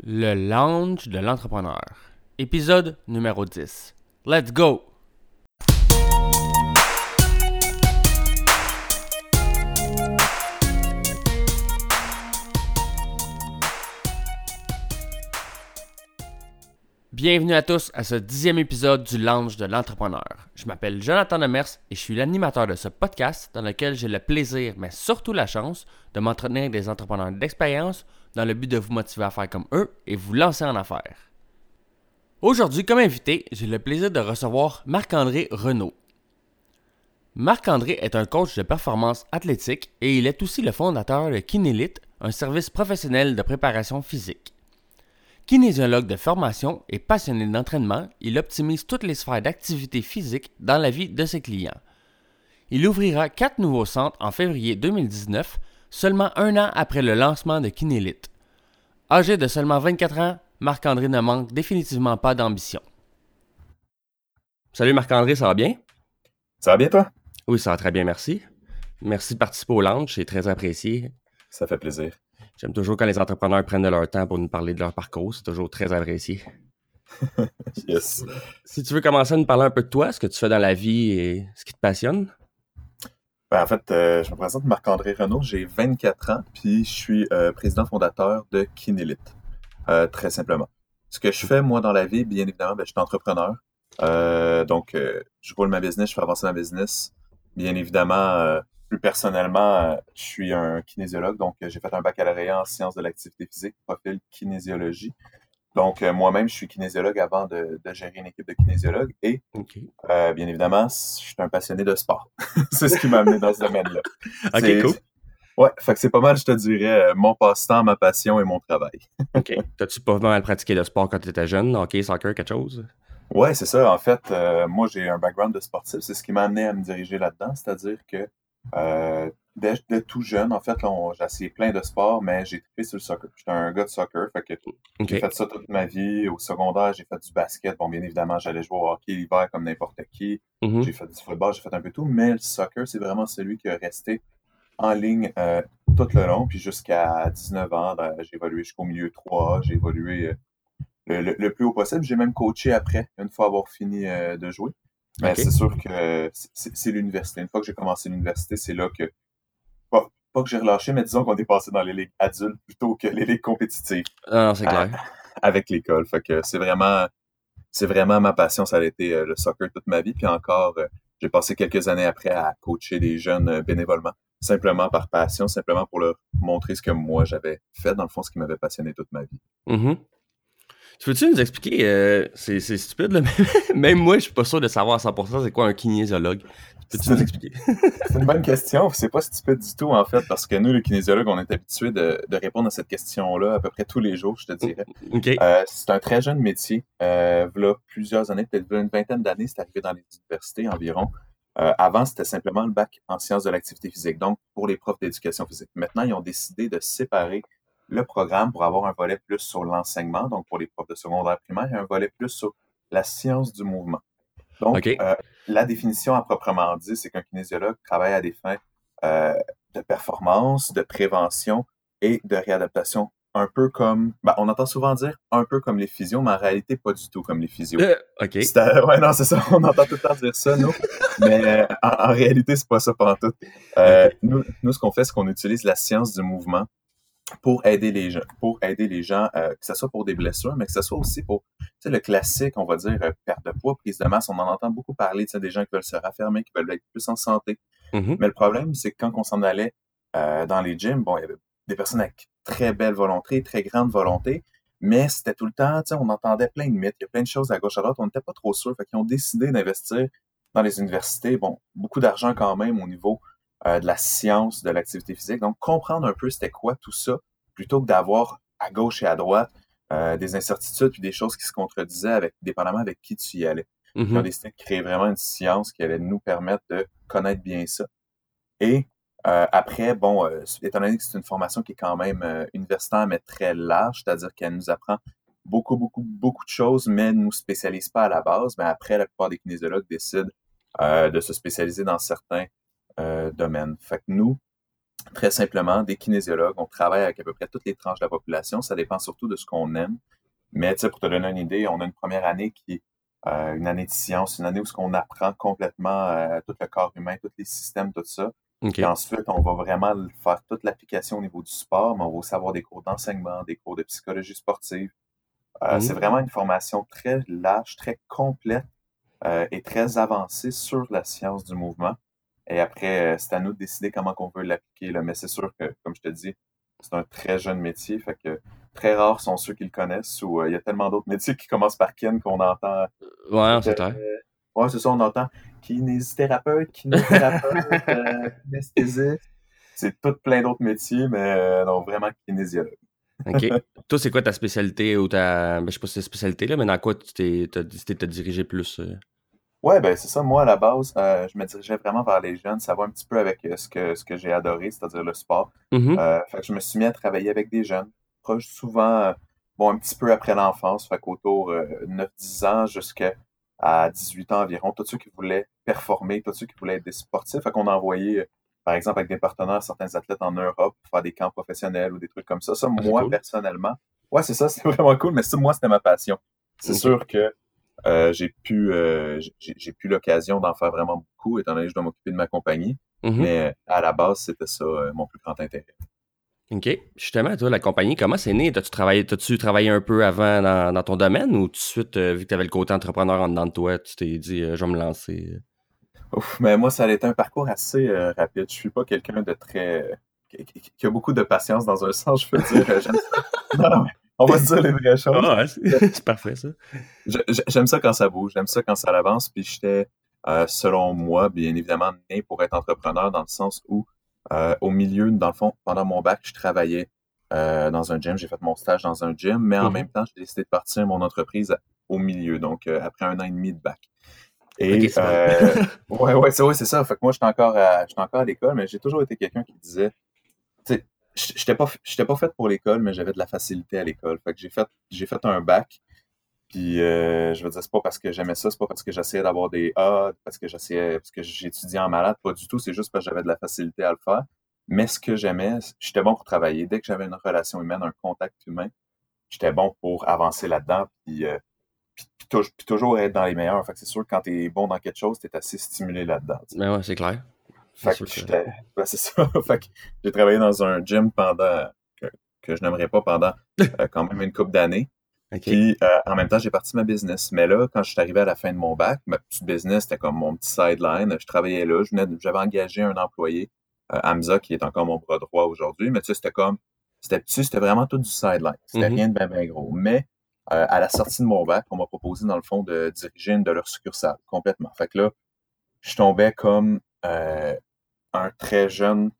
Le lounge de l'entrepreneur. Épisode numéro 10. Let's go! Bienvenue à tous à ce dixième épisode du Lounge de l'entrepreneur. Je m'appelle Jonathan Demers et je suis l'animateur de ce podcast dans lequel j'ai le plaisir, mais surtout la chance, de m'entretenir avec des entrepreneurs d'expérience dans le but de vous motiver à faire comme eux et vous lancer en affaires. Aujourd'hui, comme invité, j'ai le plaisir de recevoir Marc-André Renault. Marc-André est un coach de performance athlétique et il est aussi le fondateur de Kinélite, un service professionnel de préparation physique. Kinésiologue de formation et passionné d'entraînement, il optimise toutes les sphères d'activité physique dans la vie de ses clients. Il ouvrira quatre nouveaux centres en février 2019, seulement un an après le lancement de Kinélite. Âgé de seulement 24 ans, Marc-André ne manque définitivement pas d'ambition. Salut Marc-André, ça va bien? Ça va bien toi? Oui, ça va très bien, merci. Merci de participer au launch, c'est très apprécié. Ça fait plaisir. J'aime toujours quand les entrepreneurs prennent de leur temps pour nous parler de leur parcours. C'est toujours très apprécié. yes. Si tu veux commencer à nous parler un peu de toi, ce que tu fais dans la vie et ce qui te passionne. Ben, en fait, euh, je me présente Marc-André Renault, j'ai 24 ans, puis je suis euh, président fondateur de Kinélite, euh, très simplement. Ce que je fais, moi, dans la vie, bien évidemment, ben, je suis entrepreneur. donc, je roule ma business, je fais avancer ma business. Bien évidemment, plus personnellement, je suis un kinésiologue, donc j'ai fait un baccalauréat en sciences de l'activité physique, profil kinésiologie. Donc, moi-même, je suis kinésiologue avant de, gérer une équipe de kinésiologues et, bien évidemment, je suis un passionné de sport. c'est ce qui m'a amené dans ce domaine-là. OK, cool. Ouais, fait que c'est pas mal, je te dirais, mon passe-temps, ma passion et mon travail. OK. T'as-tu pas mal pratiqué le sport quand tu étais jeune? Hockey, soccer, quelque chose? Ouais, c'est ça. En fait, moi, j'ai un background de sportif. C'est ce qui m'a amené à me diriger là-dedans. C'est-à-dire que euh, dès, tout jeune, en fait, j'ai essayé plein de sports, mais j'ai trippé sur le soccer. J'étais un gars de soccer, fait que j'ai fait ça toute ma vie. Au secondaire, j'ai fait du basket. Bon, bien évidemment, j'allais jouer au hockey l'hiver comme n'importe qui. Mm-hmm. J'ai fait du football, j'ai fait un peu tout, mais le soccer, c'est vraiment celui qui est resté en ligne euh, tout le long. Puis jusqu'à 19 ans, ben, j'ai évolué jusqu'au milieu 3 j'ai évolué euh, le, plus haut possible. J'ai même coaché après, une fois avoir fini de jouer. Mais c'est sûr que c'est l'université. Une fois que j'ai commencé l'université, c'est là que. Pas, que j'ai relâché, mais disons qu'on est passé dans les ligues adultes plutôt que les ligues compétitives. Ah non, c'est clair. avec l'école. Fait que c'est vraiment. C'est vraiment ma passion. Ça a été euh, le soccer toute ma vie. Puis encore, euh, j'ai passé quelques années après à coacher des jeunes euh, bénévolement. Simplement par passion, simplement pour leur montrer ce que moi j'avais fait, dans le fond, ce qui m'avait passionné toute ma vie. Mm-hmm. Tu veux-tu nous expliquer, euh, c'est, stupide, là, mais même moi, je suis pas sûr de savoir à 100% c'est quoi un kinésiologue. Peux-tu nous expliquer? c'est une bonne question. C'est pas stupide du tout, en fait, parce que nous, les kinésiologues, on est habitués de, répondre à cette question-là à peu près tous les jours, je te dirais. Euh, c'est un très jeune métier. Euh, là, plusieurs années, peut-être une vingtaine d'années, c'est arrivé dans les universités environ. Euh, avant, c'était simplement le bac en sciences de l'activité physique, donc pour les profs d'éducation physique. Maintenant, ils ont décidé de séparer le programme pour avoir un volet plus sur l'enseignement, donc pour les profs de secondaire primaire, et un volet plus sur la science du mouvement. Donc, euh, la définition à proprement dit, c'est qu'un kinésiologue travaille à des fins euh, de performance, de prévention et de réadaptation. Un peu comme, ben, on entend souvent dire un peu comme les physios, mais en réalité, pas du tout comme les physios. Euh, OK. Ouais, non, c'est ça. On entend tout le temps dire ça, nous. mais en, en, réalité, c'est pas ça pendant tout. Nous, nous, ce qu'on fait, c'est qu'on utilise la science du mouvement pour aider les gens, pour aider les gens, euh, que ce soit pour des blessures, mais que ce soit aussi pour le classique, on va dire, euh, perte de poids, prise de masse. On en entend beaucoup parler, des gens qui veulent se raffermer, qui veulent être plus en santé. Mm-hmm. Mais le problème, c'est que quand on s'en allait euh, dans les gyms, bon, il y avait des personnes avec très belle volonté, très grande volonté, mais c'était tout le temps, on entendait plein de mythes, il y a plein de choses à gauche à droite, on n'était pas trop sûr. Fait qu'ils ont décidé d'investir dans les universités, bon, beaucoup d'argent quand même au niveau euh, de la science de l'activité physique. Donc, comprendre un peu c'était quoi tout ça, plutôt que d'avoir à gauche et à droite euh, des incertitudes puis des choses qui se contredisaient avec, dépendamment avec qui tu y allais. Ils ont mm-hmm. décidé de créer vraiment une science qui allait nous permettre de connaître bien ça. Et euh, après, bon, étant donné que c'est une formation qui est quand même universitaire, mais très large, c'est-à-dire qu'elle nous apprend beaucoup, beaucoup, beaucoup de choses, mais ne nous spécialise pas à la base. Mais après, la plupart des kinésiologues décident de se spécialiser dans certains euh, domaine. Fait que nous, très simplement, des kinésiologues. On travaille avec à peu près toutes les tranches de la population. Ça dépend surtout de ce qu'on aime. Mais pour te donner une idée, on a une première année qui est euh, une année de science, une année où on apprend complètement euh, tout le corps humain, tous les systèmes, tout ça. Et ensuite, on va vraiment faire toute l'application au niveau du sport, mais on va aussi avoir des cours d'enseignement, des cours de psychologie sportive. Euh, c'est mmh. vraiment une formation très large, très complète et très avancée sur la science du mouvement. Et après, c'est à nous de décider comment on veut l'appliquer. Mais c'est sûr que, comme je te dis, c'est un très jeune métier. Fait que très rares sont ceux qui le connaissent ou il y a tellement d'autres métiers qui commencent par Ken qu'on entend. Ouais, c'est vrai. Ouais, c'est ça, on entend kinésithérapeute, kinésithérapeute, euh, kinesthésiste. C'est tout plein d'autres métiers, mais euh, non, vraiment kinésiologue. OK. Toi, c'est quoi ta spécialité ou ta. Ben, je sais pas si c'est spécialité, là, mais dans quoi tu t'es, diriger plus? Euh? Ouais, ben c'est ça. Moi, à la base, je me dirigeais vraiment vers les jeunes. Ça va un petit peu avec ce que, ce que j'ai adoré, c'est-à-dire le sport. Mm-hmm. fait que je me suis mis à travailler avec des jeunes, proches souvent, bon, un petit peu après l'enfance, fait qu'autour de 9-10 ans jusqu'à à 18 ans environ, tous ceux qui voulaient performer, tous ceux qui voulaient être des sportifs. Fait qu'on a envoyé, euh, par exemple, avec des partenaires, certains athlètes en Europe pour faire des camps professionnels ou des trucs comme ça. Ça, ah, moi, personnellement, ouais, c'est ça, c'est vraiment cool, mais ça, moi, c'était ma passion. C'est sûr que euh, j'ai pu euh, j'ai pu l'occasion d'en faire vraiment beaucoup, étant donné que je dois m'occuper de ma compagnie. Mm-hmm. Mais à la base, c'était ça mon plus grand intérêt. OK. Justement, toi, la compagnie, comment c'est né? T'as-tu travaillé, tu travaillé un peu avant dans, ton domaine ou tout de suite, euh, vu que tu avais le côté entrepreneur en dedans de toi, tu t'es dit, euh, je vais me lancer? Ouf, mais moi, ça a été un parcours assez euh, rapide. Je suis pas quelqu'un de très. Qui, a beaucoup de patience dans un sens, je peux dire. non, non, on va se dire les vraies choses. Ah, c'est parfait, ça. J'aime ça quand ça bouge, j'aime ça quand ça avance, puis j'étais, selon moi, bien évidemment, né pour être entrepreneur dans le sens où euh, au milieu, dans le fond, pendant mon bac, je travaillais euh, dans un gym. J'ai fait mon stage dans un gym, mais en mmh même temps, j'ai décidé de partir mon entreprise au milieu, donc euh, après un an et demi de bac. Et ouais, ouais, c'est c'est ça. Fait que moi, j'étais encore à, encore à l'école, mais j'ai toujours été quelqu'un qui disait, j'étais pas, j'étais pas fait pour l'école, mais j'avais de la facilité à l'école. Fait que j'ai fait, j'ai fait un bac. Puis euh, je veux dire, c'est pas parce que j'aimais ça, c'est pas parce que j'essayais d'avoir des A, parce que j'essayais, parce que j'étudiais en malade, pas du tout. C'est juste parce que j'avais de la facilité à le faire. Mais ce que j'aimais, j'étais bon pour travailler. Dès que j'avais une relation humaine, un contact humain, j'étais bon pour avancer là-dedans, puis, euh, puis, toujours être dans les meilleurs. Fait que c'est sûr que quand t'es bon dans quelque chose, t'es assez stimulé là-dedans. Mais ben ouais, c'est clair. Fait que j'étais. Ben, c'est ça. fait que j'ai travaillé dans un gym pendant que, je n'aimerais pas pendant euh, quand même une couple d'années. Puis euh, en même temps, j'ai parti ma business. Mais là, quand je suis arrivé à la fin de mon bac, ma petite business, c'était comme mon petit sideline. Je travaillais là, j'avais engagé un employé, euh, Hamza, qui est encore mon bras droit aujourd'hui. Mais tu sais, c'était comme, c'était petit, c'était vraiment tout du sideline. C'était mm-hmm. rien de bien, bien gros. Mais euh, à la sortie de mon bac, on m'a proposé, dans le fond, de diriger une de leurs succursales, complètement. Fait que là, je tombais comme un très jeune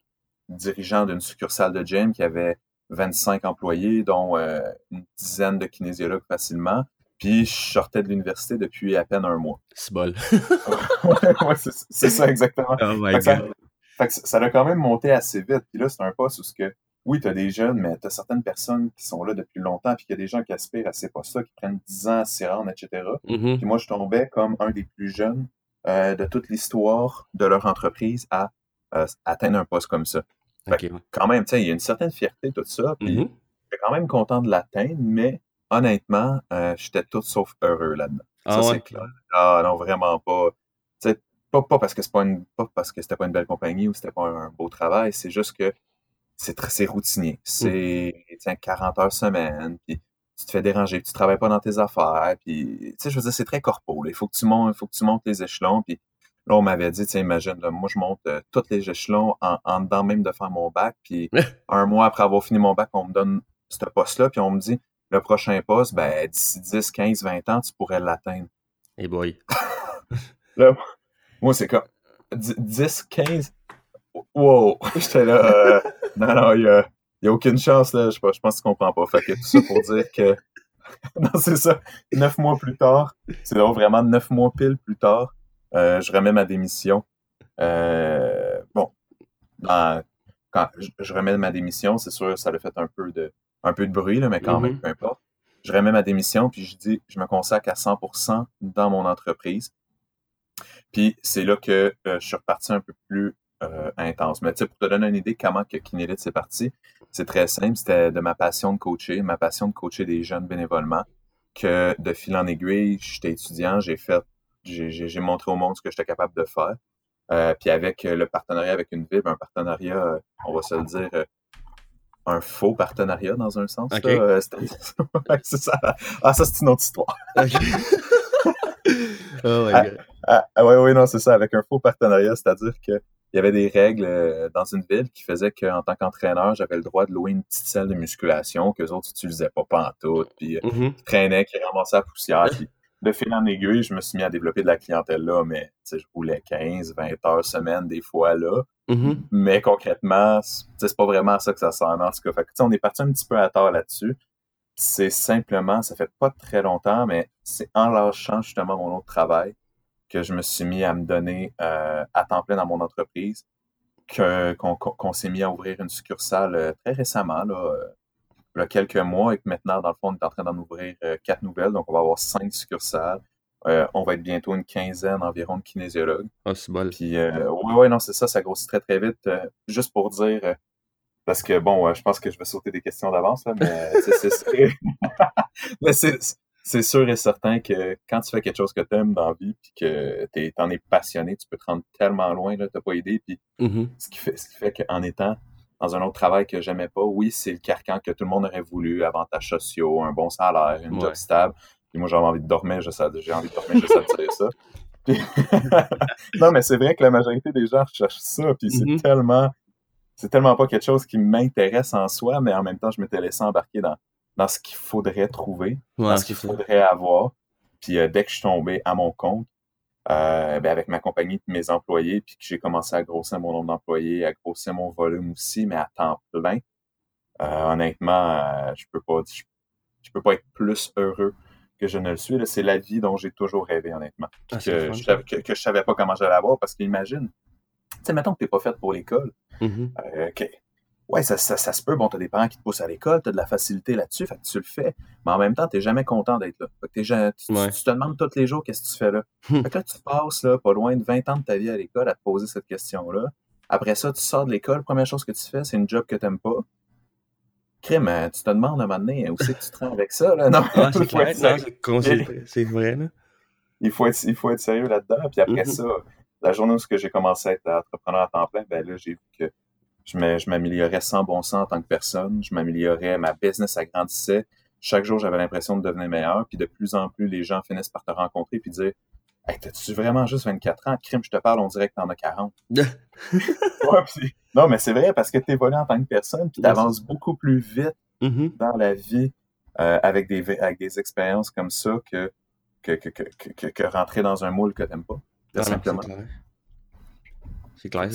dirigeant d'une succursale de gym qui avait 25 employés, dont euh, une dizaine de kinésiologues facilement. Puis je sortais de l'université depuis à peine un mois. C'est bol. ouais, c'est ça exactement. Oh ça, ça a quand même monté assez vite. Puis là, c'est un poste où ce que, oui, tu as des jeunes, mais tu as certaines personnes qui sont là depuis longtemps, puis qu'il y a des gens qui aspirent à ces postes-là, qui prennent 10 ans à s'y rendre, etc. Mm-hmm. Puis moi, je tombais comme un des plus jeunes euh, de toute l'histoire de leur entreprise à euh, atteindre un poste comme ça. Quand même, il y a une certaine fierté, tout ça. Puis, mm-hmm. j'étais quand même content de l'atteindre, mais honnêtement, euh, j'étais tout sauf heureux là-dedans. Ah, ça, c'est clair. Ah non, vraiment pas. Pas, pas parce que c'est pas une pas parce que c'était pas une belle compagnie ou c'était pas un, beau travail, c'est juste que c'est routinier. Mm. C'est 40 heures semaine, puis tu te fais déranger, tu travailles pas dans tes affaires, puis je veux dire, c'est très corpo. Il faut que tu montes, il faut que tu montes les échelons, puis Là, on m'avait dit, tiens, imagine, moi, je monte euh, tous les échelons en, en, dedans même de faire mon bac. Puis un mois après avoir fini mon bac, on me donne ce poste-là. Puis on me dit, le prochain poste, ben, d'ici 10, 15, 20 ans, tu pourrais l'atteindre. Et hey boy. là, moi, c'est comme 10, 15. Wow! J'étais là. Euh, non, non, il n'y a, y a, aucune chance, là. Je, je pense que tu comprends pas. Fait que tout ça pour dire que. non, c'est ça. Neuf mois plus tard, c'est vraiment neuf mois pile plus tard, euh, je remets ma démission. Euh, bon, quand je, remets ma démission, c'est sûr, ça a fait un peu de, un peu de bruit, là, mais quand même, mm-hmm. peu importe. Je remets ma démission, puis je dis, je me consacre à 100% dans mon entreprise. Puis c'est là que euh, je suis reparti un peu plus euh, intense. Mais tu sais, pour te donner une idée comment que Kinélite c'est parti, c'est très simple. C'était de ma passion de coacher, ma passion de coacher des jeunes bénévolement, que de fil en aiguille, j'étais étudiant, j'ai fait, j'ai montré au monde ce que j'étais capable de faire. Euh, puis avec le partenariat avec une ville, un partenariat, on va se le dire, un faux partenariat dans un sens. c'est ça. Ah, ça, c'est une autre histoire. oh my God. Ah, ah, ouais, ouais, non, c'est ça, avec un faux partenariat, c'est-à-dire qu'il y avait des règles euh, dans une ville qui faisaient qu'en tant qu'entraîneur, j'avais le droit de louer une petite salle de musculation que les autres n'utilisaient pas pantoute, puis euh, mm-hmm. qui traînaient, qui ramassaient la poussière. Puis de fil en aiguille, je me suis mis à développer de la clientèle là, mais je roulais 15, 20 heures semaine des fois là. Mm-hmm. Mais concrètement, c'est pas vraiment ça que ça sert. En tout cas, fait on est parti un petit peu à tort là-dessus. C'est simplement, ça fait pas très longtemps, mais c'est en lâchant justement mon autre travail que je me suis mis à me donner euh, à temps plein dans mon entreprise, qu'on s'est mis à ouvrir une succursale euh, très récemment, là, euh, il y a quelques mois, et que maintenant, dans le fond, on est en train d'en ouvrir quatre nouvelles. Donc, on va avoir cinq succursales. on va être bientôt une quinzaine environ de kinésiologues. Ah, c'est bon. Puis, oui, ouais, non, c'est ça, ça grossit très, très vite. juste pour dire, parce que, bon, je pense que je vais sauter des questions d'avance, mais c'est c'est sûr et certain que quand tu fais quelque chose que tu aimes dans la vie, puis que tu en es passionné, tu peux te rendre tellement loin, tu n'as pas idée. Puis mm-hmm. ce, qui fait, ce qui fait qu'en étant dans un autre travail que j'aimais pas, oui, c'est le carcan que tout le monde aurait voulu, avantages sociaux, un bon salaire, une job stable. Puis moi, j'avais envie de dormir, j'ai envie de dormir juste à dire ça. non, mais c'est vrai que la majorité des gens recherchent ça, puis c'est mm-hmm. tellement c'est tellement pas quelque chose qui m'intéresse en soi, mais en même temps, je m'étais laissé embarquer dans, dans ce qu'il faudrait trouver, dans ce qu'il faudrait avoir. Puis euh, dès que je suis tombé à mon compte, euh, ben avec ma compagnie et mes employés, puis que j'ai commencé à grossir mon nombre d'employés, à grossir mon volume aussi, mais à temps plein, euh, honnêtement, je peux pas je, peux pas être plus heureux que je ne le suis. C'est la vie dont j'ai toujours rêvé, honnêtement. Ah, que, je, que, que, je savais pas comment j'allais avoir parce qu'imagine, tu sais, mettons que tu n'es pas fait pour l'école. Mm-hmm ouais, ça, ça, ça, se peut, bon, t'as des parents qui te poussent à l'école, t'as de la facilité là-dessus, fait que tu le fais, mais en même temps, t'es jamais content d'être là. Fait que tu, tu, te demandes tous les jours qu'est-ce que tu fais là. fait que là, tu passes là, pas loin de 20 ans de ta vie à l'école à te poser cette question-là. Après ça, tu sors de l'école, première chose que tu fais, c'est une job que t'aimes pas. Crime, hein, tu te demandes à un moment donné où c'est que tu te rends avec ça, là? Non, c'est c'est vrai, là. Il faut être, il faut être sérieux là-dedans. Puis après mm-hmm. ça, la journée où j'ai commencé à être entrepreneur à temps plein, ben là, j'ai vu que je m'améliorais sans bon sens en tant que personne. Je m'améliorais, ma business agrandissait. Chaque jour, j'avais l'impression de devenir meilleur. Puis de plus en plus, les gens finissent par te rencontrer puis dire Hey, t'as-tu vraiment juste 24 ans? Crime, je te parle, on dirait que t'en as 40. non, mais c'est vrai parce que tu évolues en tant que personne, puis tu avances beaucoup plus vite mm-hmm. dans la vie euh, avec, des, avec des expériences comme ça que, que, que, que, que rentrer dans un moule que t'aimes pas. Ah simplement. C'est clair.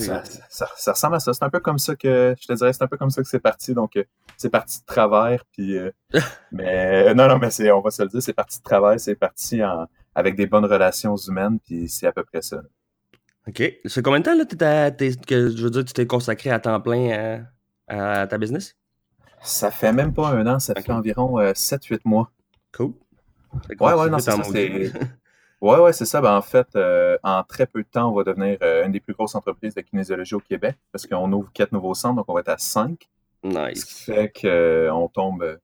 Ça, ressemble à ça. C'est un peu comme ça que, je te dirais, c'est un peu comme ça que c'est parti. Donc, euh, c'est parti de travers. Puis, euh, mais non, non, mais c'est, on va se le dire, c'est parti de travers. C'est parti en, avec des bonnes relations humaines. Puis, c'est à peu près ça. OK. C'est combien de temps, là, que, je veux dire, tu t'es consacré à temps plein à, ta business? Ça fait même pas un an. Ça fait environ 7-8 euh, mois. Cool. Ouais, ouais, non, c'est Oui, ouais, c'est ça. Ben, en fait, euh, en très peu de temps, on va devenir euh, une des plus grosses entreprises de kinésiologie au Québec parce qu'on ouvre quatre nouveaux centres, donc on va être à cinq. Nice. Ce qui fait qu'on euh, tombe,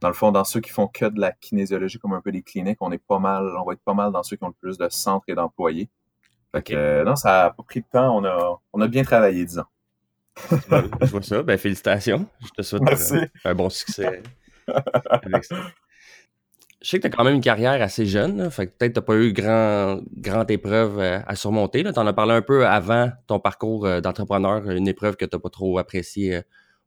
dans le fond, dans ceux qui font que de la kinésiologie, comme un peu des cliniques, on est pas mal, on va être pas mal dans ceux qui ont le plus de centres et d'employés. Fait que, non, ça a pas pris de temps. On a, on a bien travaillé, disons. Je vois ça. Ben, félicitations. Je te souhaite un bon succès avec ça je sais que tu as quand même une carrière assez jeune, fait que peut-être tu n'as pas eu grand, grande épreuve euh, à surmonter. Tu en as parlé un peu avant ton parcours euh, d'entrepreneur, une épreuve que tu n'as pas trop appréciée euh,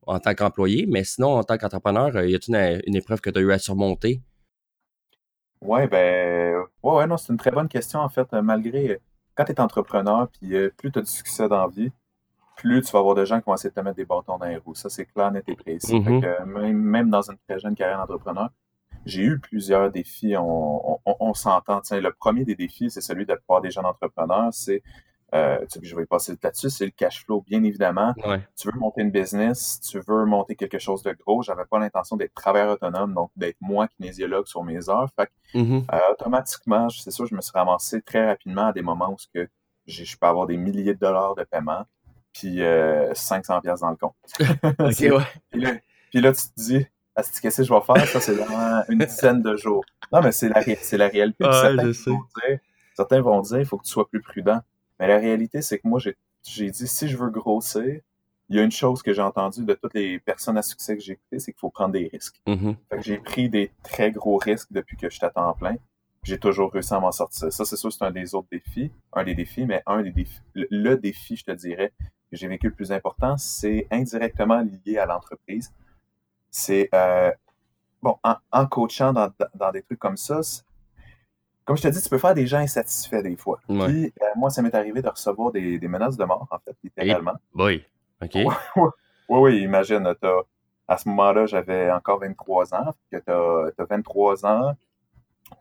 en tant qu'employé, mais sinon, en tant qu'entrepreneur, y a-t-il une, épreuve que tu as eu à surmonter? Oui, ben, ouais, ouais, non, c'est une très bonne question, en fait, malgré, quand tu es entrepreneur, puis plus tu as du succès dans la vie, plus tu vas avoir des gens qui vont essayer de te mettre des bâtons dans les roues. Ça, c'est clair, net et précis. Mm-hmm. même, même, dans une très jeune carrière d'entrepreneur, j'ai eu plusieurs défis. On, on, on s'entend. Le premier des défis, c'est celui de la des jeunes entrepreneurs. C'est, euh, je vais passer là-dessus, c'est le cash flow, bien évidemment. Tu veux monter une business, tu veux monter quelque chose de gros. J'avais pas l'intention d'être travailleur autonome, donc d'être moi kinésiologue sur mes heures. Fait que, mm-hmm. euh, automatiquement, c'est sûr, je me suis ramassé très rapidement à des moments où que je peux avoir des milliers de dollars de paiement. puis euh, 500 pièces dans le compte. ok, ouais. Puis là, puis là, tu te dis, qu'est-ce que je vais faire? Ça, c'est dans une dizaine de jours. Non, mais c'est la, la réalité. Ouais, certains, vont dire, certains vont dire, il faut que tu sois plus prudent. Mais la réalité, c'est que moi, j'ai dit, si je veux grossir, il y a une chose que j'ai entendue de toutes les personnes à succès que j'ai écoutées, c'est qu'il faut prendre des risques. Mhm. Fait que j'ai pris des très gros risques depuis que je suis à temps plein. J'ai toujours réussi à m'en sortir. Ça, c'est sûr, c'est un des autres défis, un des défis, mais un des défis, le, le défi, je te dirais, que j'ai vécu le plus important, c'est indirectement lié à l'entreprise. C'est, euh, bon, en, en coachant dans, dans des trucs comme ça, comme je te dis, tu peux faire des gens insatisfaits des fois. Ouais. Puis, euh, moi, ça m'est arrivé de recevoir des, des menaces de mort, en fait, littéralement. Boy. Ok. Oui, oui, imagine, t'as- à ce moment-là, j'avais encore 23 ans, tu as, 23 ans,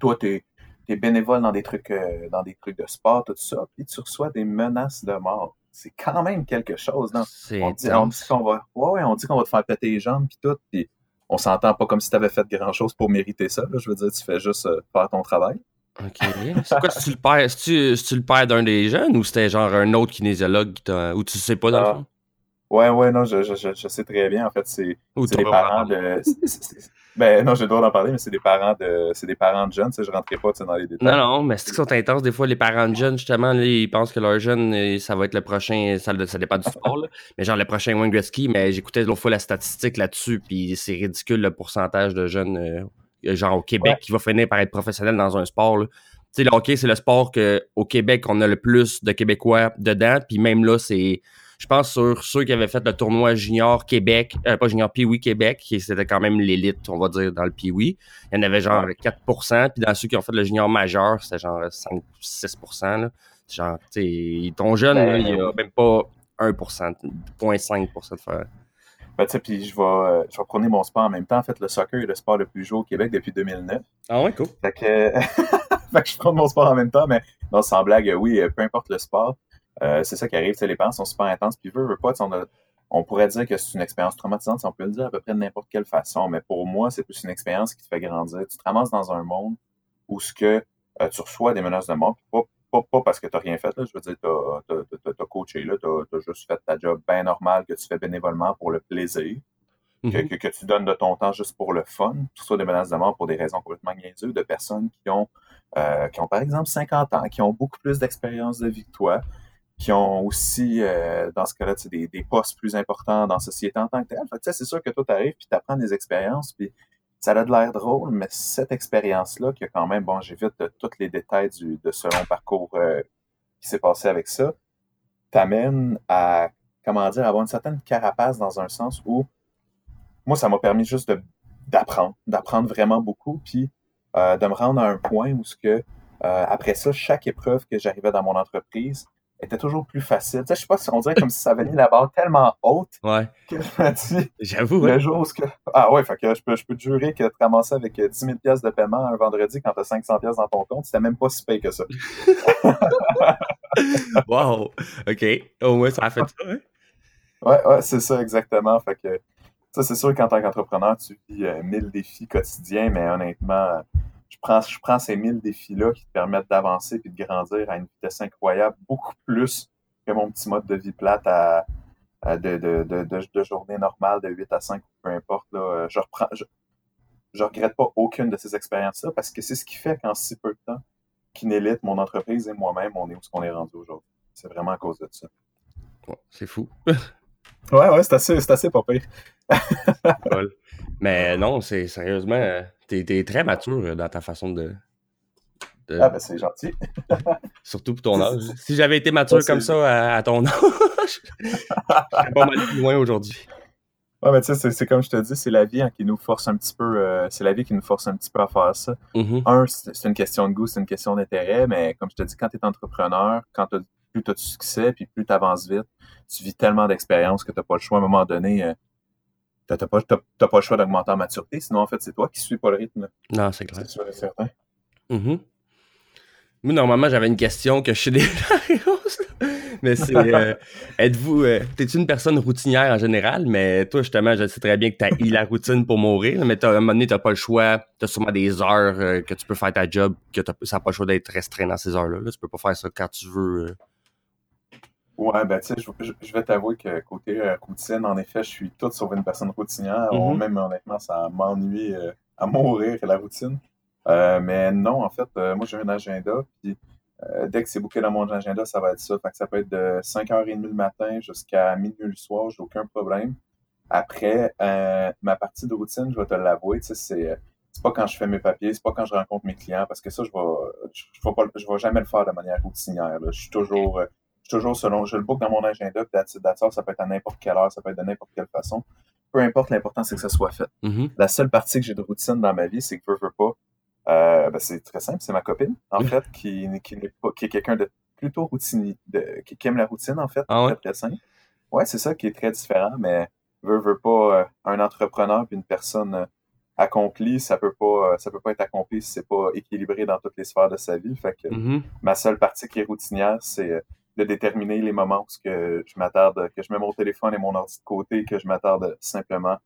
toi, tu es, bénévole dans des trucs euh, dans des trucs de sport, tout ça, puis tu reçois des menaces de mort. C'est quand même quelque chose, non? On dit, on dit intense. qu'on va, ouais, ouais, on dit qu'on va te faire péter les jambes, puis tout, puis on s'entend pas comme si tu avais fait grand-chose pour mériter ça. là. Je veux dire, tu fais juste euh, faire ton travail. Ok. C'est quoi, si tu le père, si tu, tu le père d'un des jeunes ou c'était genre un autre kinésiologue ou tu sais pas dans le Ah. fond? Ouais, ouais, non, je, je, je, sais très bien. En fait, c'est pas parents de. Ben non, j'ai le droit d'en parler, mais c'est des parents de. C'est des parents de jeunes, sais, je rentrerai pas dans les détails. Non, non, mais c'est qu'ils sont intenses. Des fois, les parents de jeunes, justement, là, ils pensent que leur jeune, euh, ça va être le prochain. Ça, ça dépend du sport, là. Mais genre le prochain Wayne Gretzky. Mais j'écoutais l'autre fois la statistique là-dessus, puis c'est ridicule le pourcentage de jeunes, euh, genre au Québec, Ouais. qui va finir par être professionnel dans un sport. là. Tu sais, le hockey, c'est le sport que au Québec, on a le plus de Québécois dedans. Puis même là, c'est. Je pense sur ceux qui avaient fait le tournoi junior Québec, euh, pas junior Pee-Wee Québec, qui c'était quand même l'élite, on va dire, dans le Pee-Wee. Il y en avait genre 4%, puis dans ceux qui ont fait le junior majeur, c'était genre 5-6%. là. Genre, tu ton jeune, Ben, là, il a même pas 1%, 0.5% de faire. Ben, tu sais, puis je vais, euh, je vais prôner mon sport en même temps. En fait, le soccer est le sport le plus joué au Québec depuis 2009. Ah ouais, cool. Fait que, fait que je prends mon sport en même temps, mais non, sans blague, oui, euh, peu importe le sport, euh, c'est ça qui arrive. Les parents sont super intenses, puis veut, veut pas, on, a- on pourrait dire que c'est une expérience traumatisante, si on peut le dire à peu près de n'importe quelle façon, mais pour moi, c'est plus une expérience qui te fait grandir. Tu te ramasses dans un monde où ce que euh, tu reçois des menaces de mort, puis pas, pas, pas parce que tu n'as rien fait, là, je veux dire, tu as, coaché, tu as, juste fait ta job bien normale que tu fais bénévolement pour le plaisir que, Mhm. que, que tu donnes de ton temps juste pour le fun, que ce soit des menaces de mort pour des raisons complètement niaiseuses, de personnes qui ont, euh, qui ont par exemple 50 ans, qui ont beaucoup plus d'expérience de vie que toi, qui ont aussi, euh, dans ce cas-là, des, des postes plus importants dans la société en tant que tel. Fait que, c'est sûr que toi, tu arrives puis tu apprends des expériences, puis ça a de l'air drôle, mais cette expérience-là, qui a quand même, bon, j'évite de tous les détails du, de ce long parcours euh, qui s'est passé avec ça, t'amène à, comment dire, avoir une certaine carapace dans un sens où moi, ça m'a permis juste de- d'apprendre, d'apprendre vraiment beaucoup, puis euh, de me rendre à un point où ce que, euh, après ça, chaque épreuve que j'arrivais dans mon entreprise était toujours plus facile. Tu sais, je sais pas si on dirait comme si ça avait mis la barre tellement haute Ouais, que je me dis, j'avoue, le jour où ce que... Ah ouais, fait que je peux, je peux te jurer que te ramasser avec euh, 10 000 pièces de paiement un vendredi quand t'as 500 pièces dans ton compte, c'était même pas si payé que ça. Wow. OK. Au moins, ça a fait ça, hein? Ouais, ouais, c'est ça exactement. Fait que ça, c'est sûr qu'en tant qu'entrepreneur, tu vis euh, 1000 défis quotidiens, mais honnêtement, je prends, je prends ces 1000 défis-là qui te permettent d'avancer puis de grandir à une vitesse incroyable, beaucoup plus que mon petit mode de vie plate à, à de, de, de, de, de journée normale de 8 à 5 ou peu importe. Là, je reprends, je, je regrette pas aucune de ces expériences-là parce que c'est ce qui fait qu'en si peu de temps, qu'Inélite, mon entreprise et moi-même, on est où ce qu'on est rendu aujourd'hui. C'est vraiment à cause de ça. Ouais, c'est fou. Ouais, ouais, c'est assez, c'est assez pas pire. Cool. Mais non, c'est sérieusement, euh, t'es es très mature euh, dans ta façon de. de- Ah, ben c'est gentil. Surtout pour ton âge. Si j'avais été mature Ouais, comme ça à, à ton âge, je serais pas mal plus loin aujourd'hui. Ouais, mais tu sais, c'est- comme je te dis, c'est la vie hein, qui nous force un petit peu, euh, c'est la vie qui nous force un petit peu à faire ça. Mhm. Un, c'est une question de goût, c'est une question d'intérêt, mais comme je te dis, quand tu es entrepreneur, quand plus tu as de succès, puis plus tu avances vite, tu vis tellement d'expérience que tu n'as pas le choix à un moment donné. euh, t'as pas, pas le choix d'augmenter en maturité, sinon en fait c'est toi qui suis pas le rythme. là. Non, c'est clair. C'est sûr et certain. Mhm. Moi, normalement, j'avais une question que je sais déjà là. Mais c'est euh, êtes-vous. euh, T'es-tu une personne routinière en général? Mais toi, justement, je sais très bien que t'as eu la routine pour mourir. Mais à un moment donné, t'as pas le choix. T'as sûrement des heures euh, que tu peux faire ta job, que t'as- ça n'a pas le choix d'être restreint dans ces heures-là. là. Tu peux pas faire ça quand tu veux. Ouais, ben, tu sais, je, je- je vais t'avouer que côté euh, routine, en effet, je suis tout sauf une personne routinière. Mhm. Même honnêtement, ça m'ennuie euh, à mourir la routine. Euh, mais non, en fait, moi j'ai un agenda, puis dès que c'est booké dans mon agenda, ça va être ça. Fait que ça peut être de 5h30 le matin jusqu'à minuit le soir, j'ai aucun problème. Après, ma partie de routine, je vais te l'avouer, tu sais, c'est c'est pas quand je fais mes papiers, c'est pas quand je rencontre mes clients, parce que ça, je vais, je, je vais pas, je vais jamais le faire de manière routinière. là. Je suis toujours, toujours selon, je le book dans mon agenda, puis that's ça peut être à n'importe quelle heure, ça peut être de n'importe quelle façon. Peu importe, l'important, c'est que ça soit fait. Mhm. La seule partie que j'ai de routine dans ma vie, c'est que veux, veux pas. Euh, ben, c'est très simple, c'est ma copine, en fait, qui, qui n'est pas, qui est quelqu'un de plutôt routinier, de, qui, qui aime la routine, en fait, Ah ouais? très, très simple. Ouais, c'est ça qui est très différent, mais veut, veut pas, euh, un entrepreneur puis une personne euh, accomplie, ça peut pas, euh, ça peut pas être accompli si c'est pas équilibré dans toutes les sphères de sa vie. Fait que Mhm. ma seule partie qui est routinière, c'est de déterminer les moments où que je m'attarde, que je mets mon téléphone et mon ordi de côté, que je m'attarde simplement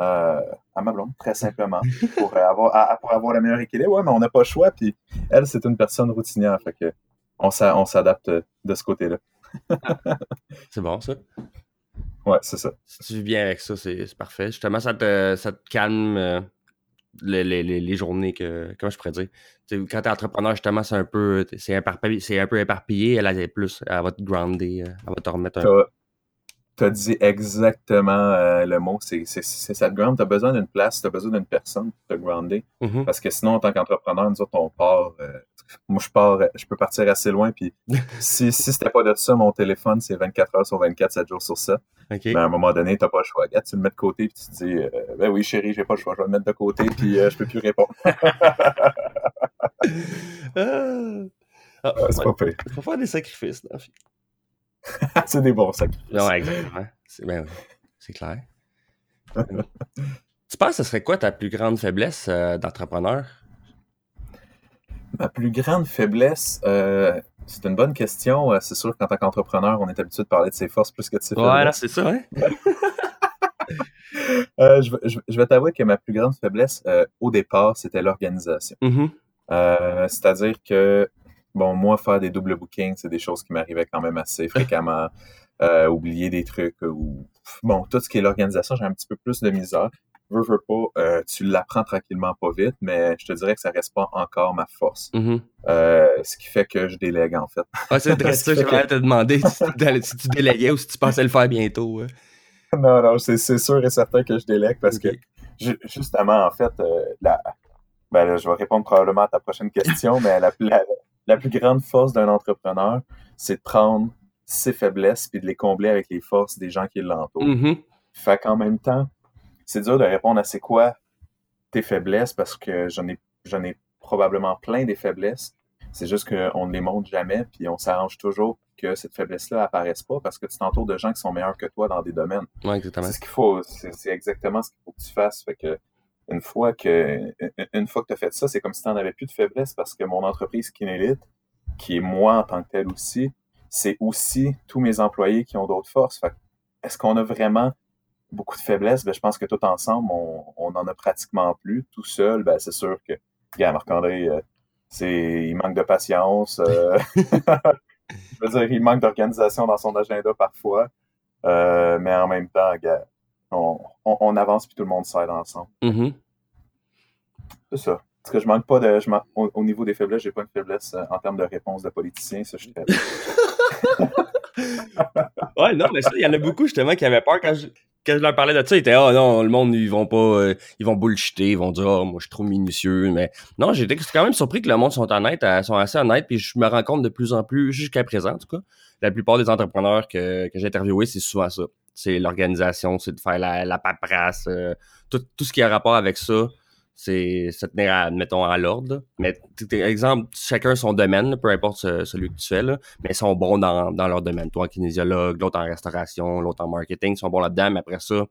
euh, à ma blonde, très simplement, pour euh, avoir, à- pour avoir le meilleur équilibre. Ouais, mais on n'a pas le choix, puis elle, c'est une personne routinière, fait que on s'a- on s'adapte de ce côté-là. C'est bon, ça. Ouais, c'est ça. Si tu vis bien avec ça, c'est parfait. Justement, ça te, ça te calme euh, les, les- les- journées que. Comment je pourrais dire? Tu sais, quand t'es entrepreneur, justement, c'est un peu. C'est un peu éparpillé. Elle, elle est plus. Elle va te grounder. euh, Elle va te remettre un T'as t'as dit exactement euh, le mot, c'est ça te ground. T'as besoin d'une place, t'as besoin d'une personne pour te grounder. Mhm. Parce que sinon, en tant qu'entrepreneur, nous autres, on part. euh, moi, je pars, je peux partir assez loin. Puis si, si c'était pas de ça, mon téléphone, c'est 24 heures sur 24, 7 jours sur 7. OK. Mais à un moment donné, t'as pas le choix. Regarde, tu le mets de côté, puis tu te dis, euh, ben oui, chérie, j'ai pas le choix, je vais le mettre de côté, puis je peux plus répondre. Ah! Ah, c'est ouais. pas pire. Il faut faire des sacrifices, vie. c'est des bons sacs. Non, exactement. C'est ben, oui, clair. tu penses que ce serait quoi ta plus grande faiblesse euh, d'entrepreneur? Ma plus grande faiblesse, euh, c'est une bonne question. Euh, C'est sûr qu'en tant qu'entrepreneur, on est habitué de parler de ses forces plus que de ses Ouais, faiblesses. c'est ça, hein? Euh, je, vais- je vais- je vais t'avouer que ma plus grande faiblesse, au départ, c'était l'organisation. Mhm. Euh, c'est-à-dire que, bon, moi, faire des doubles bookings, c'est des choses qui m'arrivaient quand même assez fréquemment. Euh, oublier des trucs ou, bon, tout ce qui est l'organisation, j'ai un petit peu plus de misère. Veux, veux pas, euh, tu l'apprends tranquillement pas vite, mais je te dirais que ça reste pas encore ma force. Mhm. Euh, ce qui fait que je délègue, en fait. Ah, c'est très ça, j'ai vraiment te demander si tu, si tu déléguais ou si tu pensais le faire bientôt. Non, non, c'est sûr et certain que je délègue parce que, ju- justement, en fait, euh, la, ben là, je vais répondre probablement à ta prochaine question, mais la, la, la plus grande force d'un entrepreneur, c'est de prendre ses faiblesses puis de les combler avec les forces des gens qui l'entourent. Mhm. Fait qu'en même temps, c'est dur de répondre à c'est quoi tes faiblesses parce que j'en ai, j'en ai probablement plein des faiblesses. C'est juste qu'on ne les montre jamais, puis on s'arrange toujours que cette faiblesse-là apparaisse pas parce que tu t'entoures de gens qui sont meilleurs que toi dans des domaines. Ouais, exactement. C'est ce qu'il faut, c'est c'est exactement ce qu'il faut que tu fasses. Fait que une fois que une fois que tu as fait ça, c'est comme si tu n'en avais plus de faiblesse parce que mon entreprise Kinélite, qui est moi en tant que tel aussi, c'est aussi tous mes employés qui ont d'autres forces. Fait que est-ce qu'on a vraiment beaucoup de faiblesses? Ben, je pense que tout ensemble, on, on en a pratiquement plus. Tout seul, ben, c'est sûr que, regarde, Marc-André, euh, c'est, il manque de patience. euh, je veux dire, il manque d'organisation dans son agenda parfois. Euh, mais en même temps, regarde, on, on, on avance puis tout le monde s'aide ensemble. Mhm. C'est ça. Parce que je manque pas de. Je au, au niveau des faiblesses, j'ai pas une faiblesse euh, en termes de réponse de politicien. Ça, je suis Ouais, non, mais ça, il y en a beaucoup justement qui avaient peur quand je, quand je leur parlais de ça. Ils étaient, ah non, le monde, ils vont pas, euh, ils vont bullshiter, ils vont dire, ah, moi, je suis trop minutieux. Mais non, j'étais quand même surpris que le monde sont honnêtes, euh, sont assez honnêtes. Puis je me rends compte de plus en plus, jusqu'à présent, en tout cas, la plupart des entrepreneurs que, que j'ai interviewés, c'est souvent ça. C'est l'organisation, c'est de faire la, la paperasse, euh, tout, tout ce qui a rapport avec ça. C'est se tenir, à, mettons, à l'ordre. Mais, exemple, chacun son domaine, peu importe ce- celui que tu fais, là, mais ils sont bons dans, dans leur domaine. Toi en kinésiologue, l'autre en restauration, l'autre en marketing, ils sont bons là-dedans, mais après ça,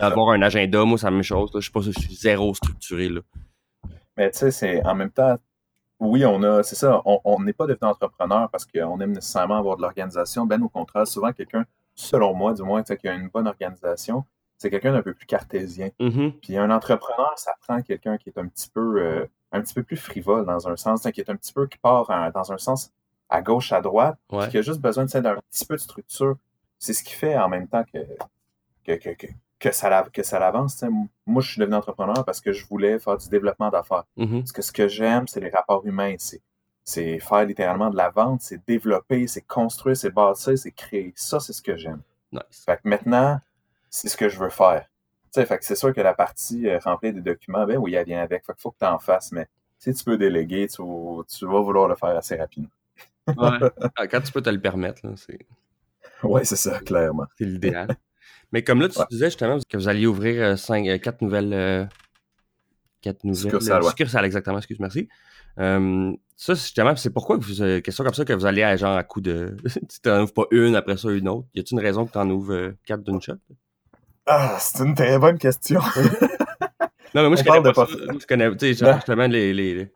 avoir un agenda, moi, c'est la même chose. là. Je sais pas si je suis zéro structuré. Là. Mais tu sais, c'est en même temps, oui, on a, c'est ça, on on n'est pas devenu entrepreneur parce qu'on aime nécessairement avoir de l'organisation. Ben au contraire, souvent quelqu'un, selon moi du moins, qui a une bonne organisation, c'est quelqu'un d'un peu plus cartésien. Mhm. Puis un entrepreneur, ça prend quelqu'un qui est un petit peu, euh, un petit peu plus frivole dans un sens, qui est un petit peu qui part en- dans un sens à gauche, à droite, Ouais. puis qui a juste besoin d'un petit peu de structure. C'est ce qui fait en même temps que, que, que, que, que ça, que ça l'avance. Moi, je suis devenu entrepreneur parce que je voulais faire du développement d'affaires. Mhm. Parce que ce que j'aime, c'est les rapports humains. C'est, c'est faire littéralement de la vente, c'est développer, c'est construire, c'est bâtir, c'est créer. Ça, c'est ce que j'aime. Nice. Fait que maintenant, c'est ce que je veux faire. Tu sais, fait que c'est sûr que la partie euh, remplir des documents, ben oui, elle vient avec. Fait qu'il faut que tu en fasses, mais si tu peux déléguer, tu, vas- tu vas vouloir le faire assez rapidement. Ouais. Ah, Quand tu peux te le permettre, là, c'est Oui, c'est ça, clairement. c'est l'idéal. Mais comme là, tu Ouais. disais justement que vous alliez ouvrir euh, cinq, euh, quatre nouvelles. quatre nouvelles. Succursales, ouais. exactement, excuse, merci. Euh, ça, c'est justement, c'est pourquoi vous, euh, question comme ça que vous allez à genre à coup de. tu t'en ouvres pas une, après ça une autre. Y a-t-il une raison que tu en ouvres euh, quatre d'une shot? Ah, c'est une très bonne question. Non, mais moi, je On connais parle de pas pas- ça. Je connais, tu sais, genre, Non. justement, les. les, les-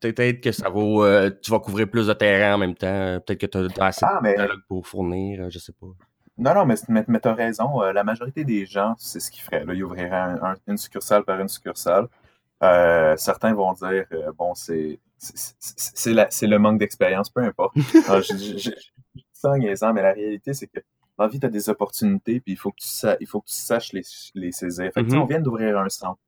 Peut-être que ça vaut. euh, tu vas couvrir plus de terrain en même temps. Peut-être que tu as assez Ah, de mais pour fournir, je sais pas. non, non, mais, mais, mais t'as raison. la majorité des gens, c'est ce qu'ils feraient. Là, ils ouvriraient un- un- une succursale par une succursale. Euh, certains vont dire, euh, bon, c'est c'est- le manque d'expérience, peu importe. Alors, je, je, je, je dis ça en niaisant, mais la réalité, c'est que dans la vie, tu as des opportunités, puis il faut que tu, sa- il faut que tu saches les, les saisir. Fait que, Mhm. on vient d'ouvrir un centre.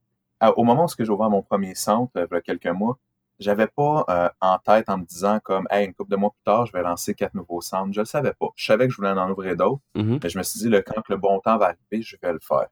À- au moment où j'ai ouvert mon premier centre, euh, il y a quelques mois, j'avais pas euh, en tête en me disant comme, hey, une couple de mois plus tard, je vais lancer quatre nouveaux centres. Je le savais pas. Je savais que je voulais en ouvrir d'autres. Mhm. Mais je me suis dit, le, quand le bon temps va arriver, je vais le faire.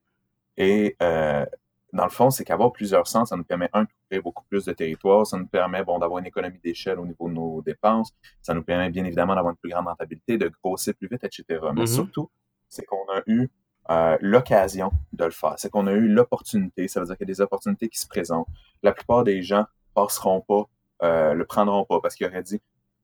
Et euh, dans le fond, c'est qu'avoir plusieurs centres, ça nous permet, un, de couvrir beaucoup plus de territoire, ça nous permet bon, d'avoir une économie d'échelle au niveau de nos dépenses, ça nous permet bien évidemment d'avoir une plus grande rentabilité, de grossir plus vite, etc. Mais Mhm. surtout, c'est qu'on a eu euh, l'occasion de le faire. C'est qu'on a eu l'opportunité, ça veut dire qu'il y a des opportunités qui se présentent. La plupart des gens passeront pas, euh, le prendront pas parce qu'ils auraient dit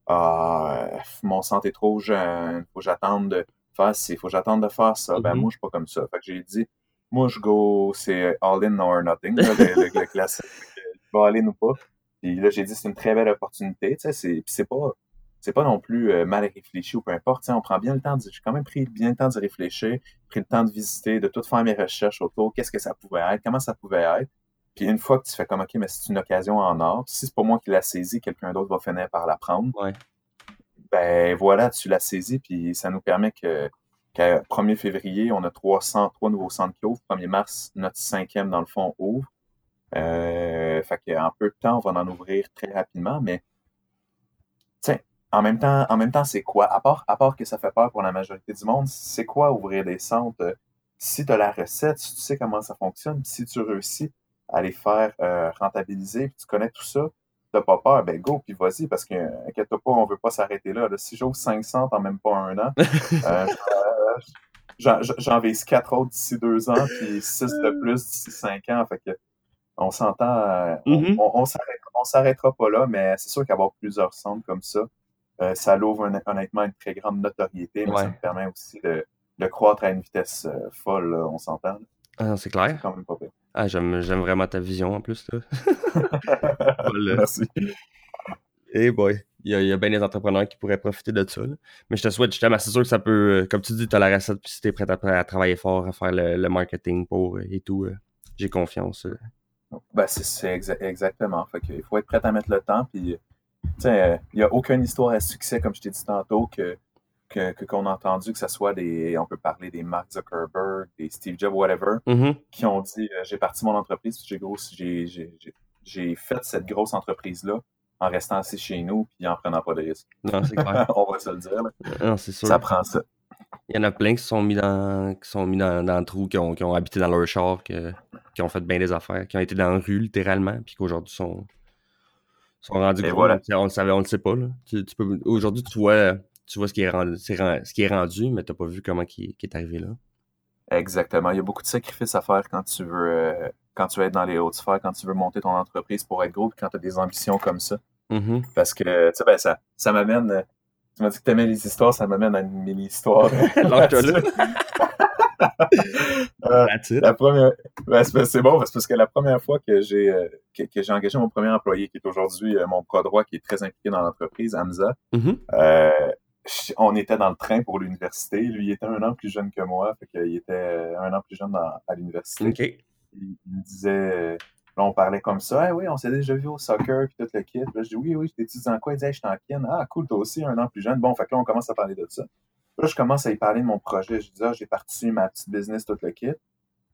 Ah, mon centre est trop jeune, faut que j'attende de faire ci, faut que j'attende de faire ça. Ben, Mhm. moi, je suis pas comme ça. Fait que j'ai dit, moi, je go, c'est all in or nothing, là, le, le- le classique. Je vais all in ou pas. Puis là, j'ai dit, c'est une très belle opportunité. Tu sais, c'est, puis c'est pas, c'est pas non plus euh, mal réfléchi ou peu importe. Tu sais, on prend bien le temps. de- J'ai quand même pris bien le temps de réfléchir, pris le temps de visiter, de tout faire mes recherches autour. Qu'est-ce que ça pouvait être? Comment ça pouvait être? Puis une fois que tu fais comme, OK, mais c'est une occasion en or. Si c'est pas moi qui l'a saisi, quelqu'un d'autre va finir par la prendre. Ouais. Ben voilà, tu l'as saisi, puis ça nous permet que qu'à 1er février, on a 303 nouveaux centres qui ouvrent. 1er mars, notre cinquième, dans le fond, ouvre. Euh, fait qu'en peu de temps, on va en ouvrir très rapidement, mais en même temps, en même temps, c'est quoi? À part, que ça fait peur pour la majorité du monde, c'est quoi ouvrir des centres? Si tu as la recette, si tu sais comment ça fonctionne, si tu réussis à les faire euh, rentabiliser, puis tu connais tout ça, t'as pas peur, ben go, puis vas-y, parce que, inquiète-toi pas, on veut pas s'arrêter là. là. Si j'ouvre 500 en même pas un an, euh, j'en- vise 4 autres d'ici 2 ans, puis 6 de plus d'ici 5 ans. Fait que on s'entend, euh, on, Mhm. on, on s'arrête- on s'arrêtera pas là, mais c'est sûr qu'avoir plusieurs centres comme ça, euh, ça l'ouvre hon- honnêtement une très grande notoriété, mais ça nous permet aussi de, de croître à une vitesse euh, folle, là, on s'entend. Ah, c'est C'est clair. quand même pas pire. Ah, j'aime, j'aime vraiment ta vision en plus. Là. Voilà. Merci. Eh boy, il y, a, il y a bien des entrepreneurs qui pourraient profiter de ça. là. Mais je te souhaite justement, c'est sûr que ça peut, euh, comme tu dis, tu as la recette, puis si tu es prêt à, à travailler fort, à faire le, le marketing pour euh, et tout, euh, j'ai confiance. euh. Ben, c'est c'est exa- exactement. Fait il faut être prêt à mettre le temps. Puis, il n'y a aucune histoire à succès, comme je t'ai dit tantôt, que que- qu'on a entendu, que ce soit des, on peut parler des Mark Zuckerberg, des Steve Jobs, whatever, Mhm. qui ont dit euh, j'ai parti mon entreprise, j'ai j'ai j'ai- j'ai- j'ai fait cette grosse entreprise-là en restant assis chez nous puis en prenant pas de risques. Non, c'est clair. on va se le dire. là. non, c'est sûr. Ça prend ça. Il y en a plein qui sont mis dans, qui sont mis dans, dans le trou, qui ont, qui ont habité dans leur char, que- qui ont fait bien des affaires, qui ont été dans la rue littéralement, puis qu'aujourd'hui sont, sont rendus gros. voilà. On le savait, on le sait pas. Là. Tu, tu peux, aujourd'hui, tu vois, tu vois ce qui est rendu, ce qui est rendu, mais t'as pas vu comment qui, qui est arrivé là. Exactement. Il y a beaucoup de sacrifices à faire quand tu veux, euh, quand tu veux être dans les hautes sphères, quand tu veux monter ton entreprise pour être gros, puis quand tu as des ambitions comme ça. Mhm. Parce que, tu sais, ben, ça, ça m'amène. euh, Tu m'as dit que t'aimais les histoires, ça m'amène à une mini-histoire. Euh, la première, ben, c'est bon, parce que la première fois que j'ai euh, que, que j'ai engagé mon premier employé, qui est aujourd'hui mon pro droit, qui est très impliqué dans l'entreprise, Hamza, je- on était dans le train pour l'université. Lui, il était un an plus jeune que moi, fait qu'il était euh, un an plus jeune dans- à l'université il il me disait euh, Là, on parlait comme ça. oui, on s'est déjà vu au soccer, puis tout le kit. là, je dis, oui, oui, je t'ai en quoi? Il dit, je suis en kin. Ah, cool, toi aussi, un an plus jeune. Bon, fait que là, on commence à parler de ça. Là, je commence à y parler de mon projet. Je dis, ah, j'ai parti ma petite business, tout le kit.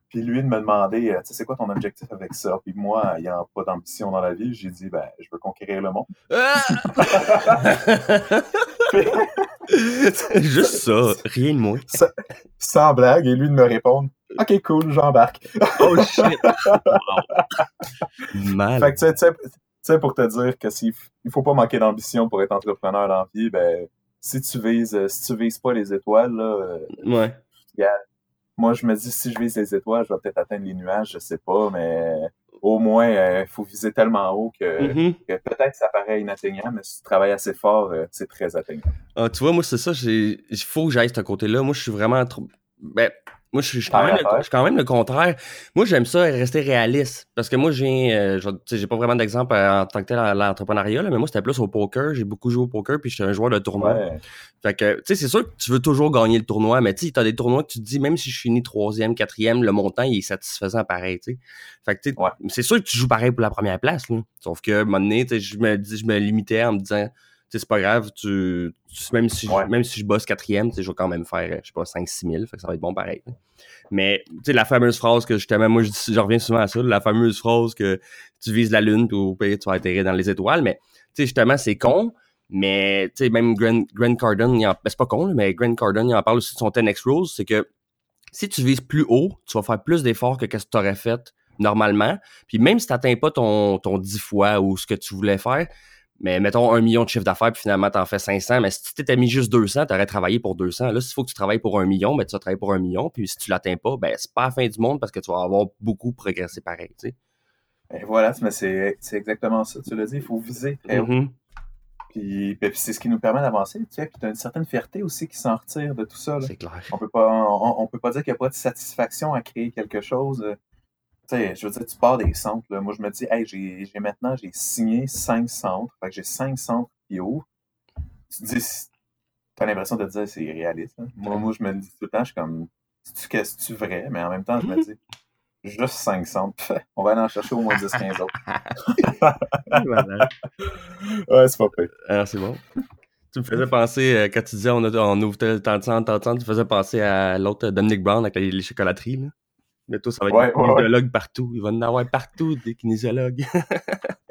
Puis lui, de me demander, euh, tu sais, c'est quoi ton objectif avec ça? Puis moi, il n'y a pas d'ambition dans la vie. J'ai dit, ben, je veux conquérir le monde. Ah! Juste ça, rien de moins. Sans, blague, et lui de me répondre, OK, cool, j'embarque. oh shit! Mal. Fait que, tu sais, pour te dire que s'il il faut pas manquer d'ambition pour être entrepreneur dans la vie, ben, si tu vises, si tu vises pas les étoiles, là, euh, moi, je me dis, si je vise les étoiles, je vais peut-être atteindre les nuages, je sais pas, mais au moins, il euh, faut viser tellement haut que, mm-hmm. peut-être ça paraît inatteignable, mais si tu travailles assez fort, c'est très atteignable. Ah, tu vois, moi, c'est ça, il faut que j'aille de ce côté-là. Moi, je suis vraiment trop. Ben, moi, je suis, quand, même le, contraire. Moi, j'aime ça rester réaliste. Parce que moi, j'ai euh, j'ai pas vraiment d'exemple euh, en tant que tel à l'entrepreneuriat, mais moi, c'était plus au poker. J'ai beaucoup joué au poker, puis j'étais un joueur de tournoi. Fait que, tu sais, c'est sûr que tu veux toujours gagner le tournoi, mais tu sais, t'as des tournois que tu te dis, même si je finis troisième, quatrième, le montant, il est satisfaisant pareil, tu sais. Fait que, tu sais, c'est sûr que tu joues pareil pour la première place, là. Sauf que, à un moment donné, je me, je me limitais en me disant, c'est pas grave, tu, même, si je, même si je bosse quatrième, je vais quand même faire, je sais pas, 5-6 000, fait que ça va être bon pareil. Mais, tu sais, la fameuse phrase que justement, moi, je, je, reviens souvent à ça, la fameuse phrase que tu vises la lune, puis au pire, tu vas atterrir dans les étoiles, mais, tu sais, justement, c'est con, mais, tu sais, même Grant, Cardone, ben, c'est pas con, mais Grant Cardone, il en parle aussi de son 10X Rules, c'est que si tu vises plus haut, tu vas faire plus d'efforts que ce que tu aurais fait normalement. Puis même si tu n'atteins pas ton, ton 10 fois ou ce que tu voulais faire, mais mettons un million de chiffre d'affaires, puis finalement, tu en fais 500. Mais si tu t'étais mis juste 200, tu aurais travaillé pour 200. Là, s'il faut que tu travailles pour un million, ben, tu vas travailler pour un million. Puis si tu l'atteins pas, ben, c'est pas la fin du monde parce que tu vas avoir beaucoup progressé pareil. Tu sais. Et voilà, mais c'est exactement ça. Tu l'as dit, il faut viser. Mm-hmm. Puis, ben, puis c'est ce qui nous permet d'avancer. Tu sais, puis tu as une certaine fierté aussi qui s'en retire de tout ça. C'est clair. On peut pas, on peut pas dire qu'il n'y a pas de satisfaction à créer quelque chose sais, je veux dire, tu pars des centres. Là. Moi, je me dis, hey, j'ai, maintenant, j'ai signé cinq centres. Fait que j'ai cinq centres qui ouvrent. Tu te dis, t'as l'impression de te dire, c'est réaliste. Hein. Moi, moi, je me dis tout le temps, je suis comme, c'est-tu, tu vrai? Mais en même temps, je me dis, juste cinq centres. On va aller en chercher au moins 10-15 autres. ouais, c'est pas pire. Alors, c'est bon. Tu me faisais penser, euh, quand tu disais on, a, on ouvre le temps de centre, tu me faisais penser à l'autre Dominic Brown avec les, les chocolateries. Là. Bientôt, ça va être des kinésiologues partout. Il va en avoir partout des kinésiologues.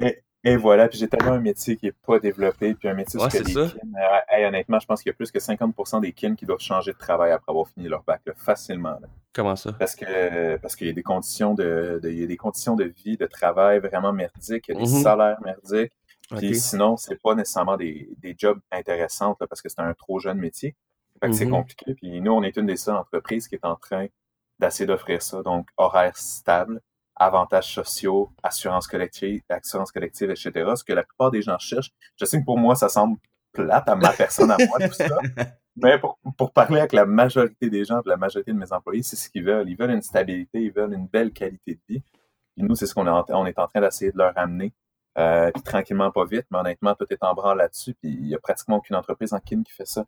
et, voilà, puis j'ai tellement un métier qui n'est pas développé, puis un métier ouais, c'est ça. Euh, honnêtement, je pense qu'il y a plus que 50% des kins qui doivent changer de travail après avoir fini leur bac, facilement. Comment ça? Parce que parce qu'il y a des conditions de, il y a des conditions de vie, de travail vraiment merdiques, il y a des mm-hmm. salaires merdiques. Puis sinon, c'est pas nécessairement des, des jobs intéressants parce que c'est un trop jeune métier. Fait que c'est mm-hmm. compliqué. Puis nous, on est une des seules entreprises qui est en train d'essayer d'offrir ça. Donc, horaire stable, avantages sociaux, assurance collective, assurance collective, etc. Ce que la plupart des gens cherchent. Je sais que pour moi, ça semble plate à ma personne, à moi, tout ça. Mais pour, pour, parler avec la majorité des gens, la majorité de mes employés, c'est ce qu'ils veulent. Ils veulent une stabilité, ils veulent une belle qualité de vie. Et nous, c'est ce qu'on est, en, on est en train d'essayer de leur amener. Euh, puis tranquillement, pas vite, mais honnêtement, tout est en branle là-dessus. Puis il n'y a pratiquement aucune entreprise en kin qui fait ça.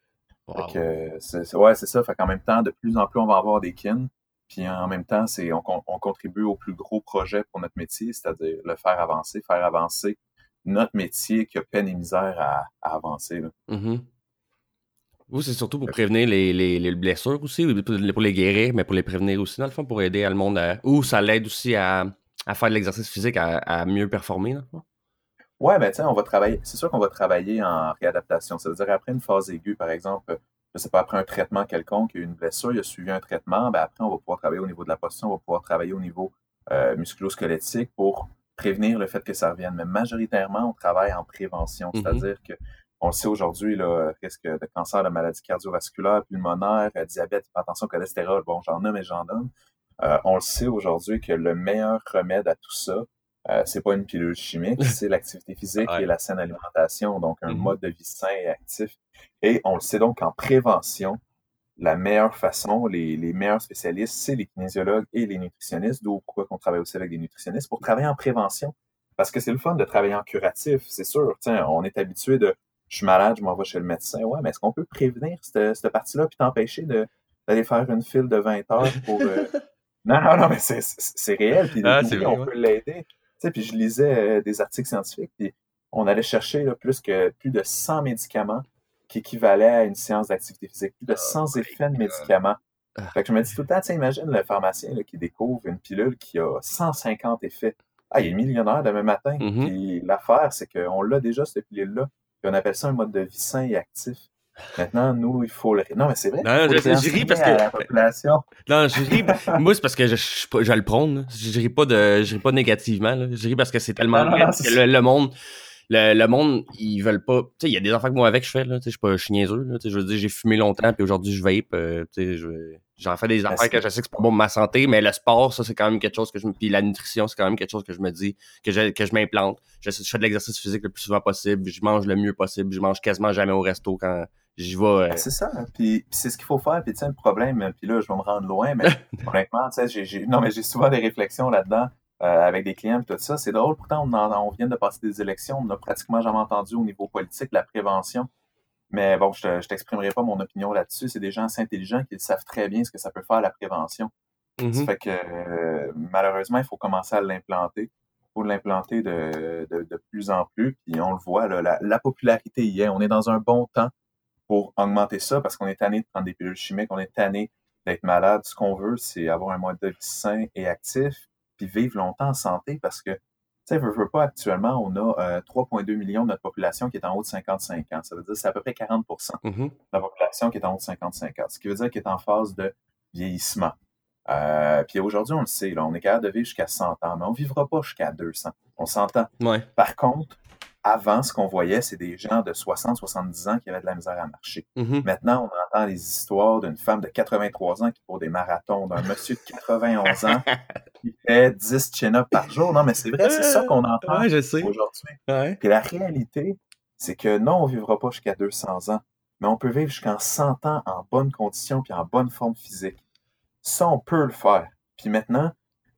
c'est, ouais, c'est ça. Fait qu'en même temps, de plus en plus, on va avoir des kin. Puis en même temps, c'est on, contribue au plus gros projet pour notre métier, c'est-à-dire le faire avancer, faire avancer notre métier qui a peine et misère à, avancer. Mm-hmm. Vous, c'est surtout pour prévenir les, blessures aussi, pour les guérir, mais pour les prévenir aussi, dans le fond, pour aider le monde à. Ou ça l'aide aussi à, faire de l'exercice physique, à, mieux performer, dans le fond? Ouais, ben tiens, on va travailler. C'est sûr qu'on va travailler en réadaptation. Ça veut dire après une phase aiguë, par exemple, je sais pas, après un traitement quelconque, il y a eu une blessure, il a suivi un traitement, ben après, on va pouvoir travailler au niveau de la posture, on va pouvoir travailler au niveau euh, musculo-squelettique pour prévenir le fait que ça revienne. Mais majoritairement, on travaille en prévention, mm-hmm. c'est-à-dire que on le sait aujourd'hui, le risque de cancer, de maladie cardiovasculaire, pulmonaire, euh, diabète, hypertension, cholestérol, bon, j'en nomme et j'en donne. Euh, on le sait aujourd'hui que le meilleur remède à tout ça, euh, c'est pas une pilule chimique, c'est l'activité physique et la saine alimentation, donc un mm-hmm. mode de vie sain et actif. Et on le sait donc en prévention, la meilleure façon, les, meilleurs spécialistes, c'est les kinésiologues et les nutritionnistes, d'où pourquoi on travaille aussi avec des nutritionnistes pour travailler en prévention. Parce que c'est le fun de travailler en curatif, c'est sûr. Tiens, on est habitué de je suis malade, je m'en vais chez le médecin. Ouais, mais est-ce qu'on peut prévenir cette, cette partie-là puis t'empêcher d'aller faire une file de 20 heures pour. Euh, non, non, non, mais c'est réel. Puis ah, on peut l'aider. Sais, puis je lisais des articles scientifiques, puis on allait chercher là, plus que plus de 100 médicaments qui équivalaient à une séance d'activité physique, plus de 100 effets de médicaments. Ah. Fait que je me dis tout le temps, imagine le pharmacien là, qui découvre une pilule qui a 150 effets. Ah, il est millionnaire demain matin. Mhm. Puis l'affaire, c'est qu'on l'a déjà, cette pilule-là. Puis on appelle ça un mode de vie sain et actif. Maintenant, nous, il faut le. Non, mais c'est vrai. Non, je je ris parce que- la population. Non, je ris. Moi, c'est parce que je, je, je le prône. Je ris pas de, je ris pas négativement. là. Je ris parce que c'est tellement Non, non, vrai non, que le, le monde, le, le monde, ils veulent pas. Tu sais, il y a des enfants que moi avec je fais là. Tu sais, je suis pas, niaiseux. Là. Je veux dire, j'ai fumé longtemps puis aujourd'hui je vape. euh, je- j'en fais des affaires c'est- que je sais que c'est pas bon pour ma santé, mais le sport, ça c'est quand même quelque chose que je me, puis la nutrition, c'est quand même quelque chose que je me dis que je, que je m'implante. Je, je fais de l'exercice physique le plus souvent possible. Je mange le mieux possible. Je mange quasiment jamais au resto quand j'y vais. euh, Ben, C'est ça. hein. Puis, puis c'est ce qu'il faut faire. Puis, tu sais, le problème, euh, puis là, je vais me rendre loin, mais honnêtement, tu sais, j'ai, j'ai- non, mais j'ai souvent des réflexions là-dedans euh, avec des clients et tout ça. C'est drôle. Pourtant, on, en- on vient de passer des élections. On n'a pratiquement jamais entendu au niveau politique la prévention. Mais bon, je je t'exprimerai pas mon opinion là-dessus. C'est des gens assez intelligents qui savent très bien ce que ça peut faire la prévention. Ça fait que euh, malheureusement, il faut commencer à l'implanter. Il faut l'implanter de, de, de plus en plus. Puis on le voit, là, la, la popularité y est. On est dans un bon temps pour augmenter ça parce qu'on est tanné de prendre des pilules chimiques, on est tanné d'être malade. Ce qu'on veut, c'est avoir un mode de vie sain et actif, puis vivre longtemps en santé parce que, tu sais, veux, veux pas, actuellement, on a euh, 3,2 millions de notre population qui est en haut de 55 ans. Ça veut dire que c'est à peu près 40% de Mhm. la population qui est en haut de 55 ans, ce qui veut dire qu'elle est en phase de vieillissement. Euh, puis aujourd'hui, on le sait, là, on est capable de vivre jusqu'à 100 ans, mais on ne vivra pas jusqu'à 200. On s'entend. Ouais. Par contre, avant, ce qu'on voyait, c'est des gens de 60, 70 ans qui avaient de la misère à marcher. Mhm. Maintenant, on entend les histoires d'une femme de 83 ans qui court des marathons, d'un monsieur de 91 ans qui fait 10 chin-ups par jour. Non, mais c'est vrai, c'est ça qu'on entend Ouais, aujourd'hui. Ouais. Puis la réalité, c'est que non, on ne vivra pas jusqu'à 200 ans, mais on peut vivre jusqu'à 100 ans en bonne condition puis en bonne forme physique. Ça, on peut le faire. Puis maintenant,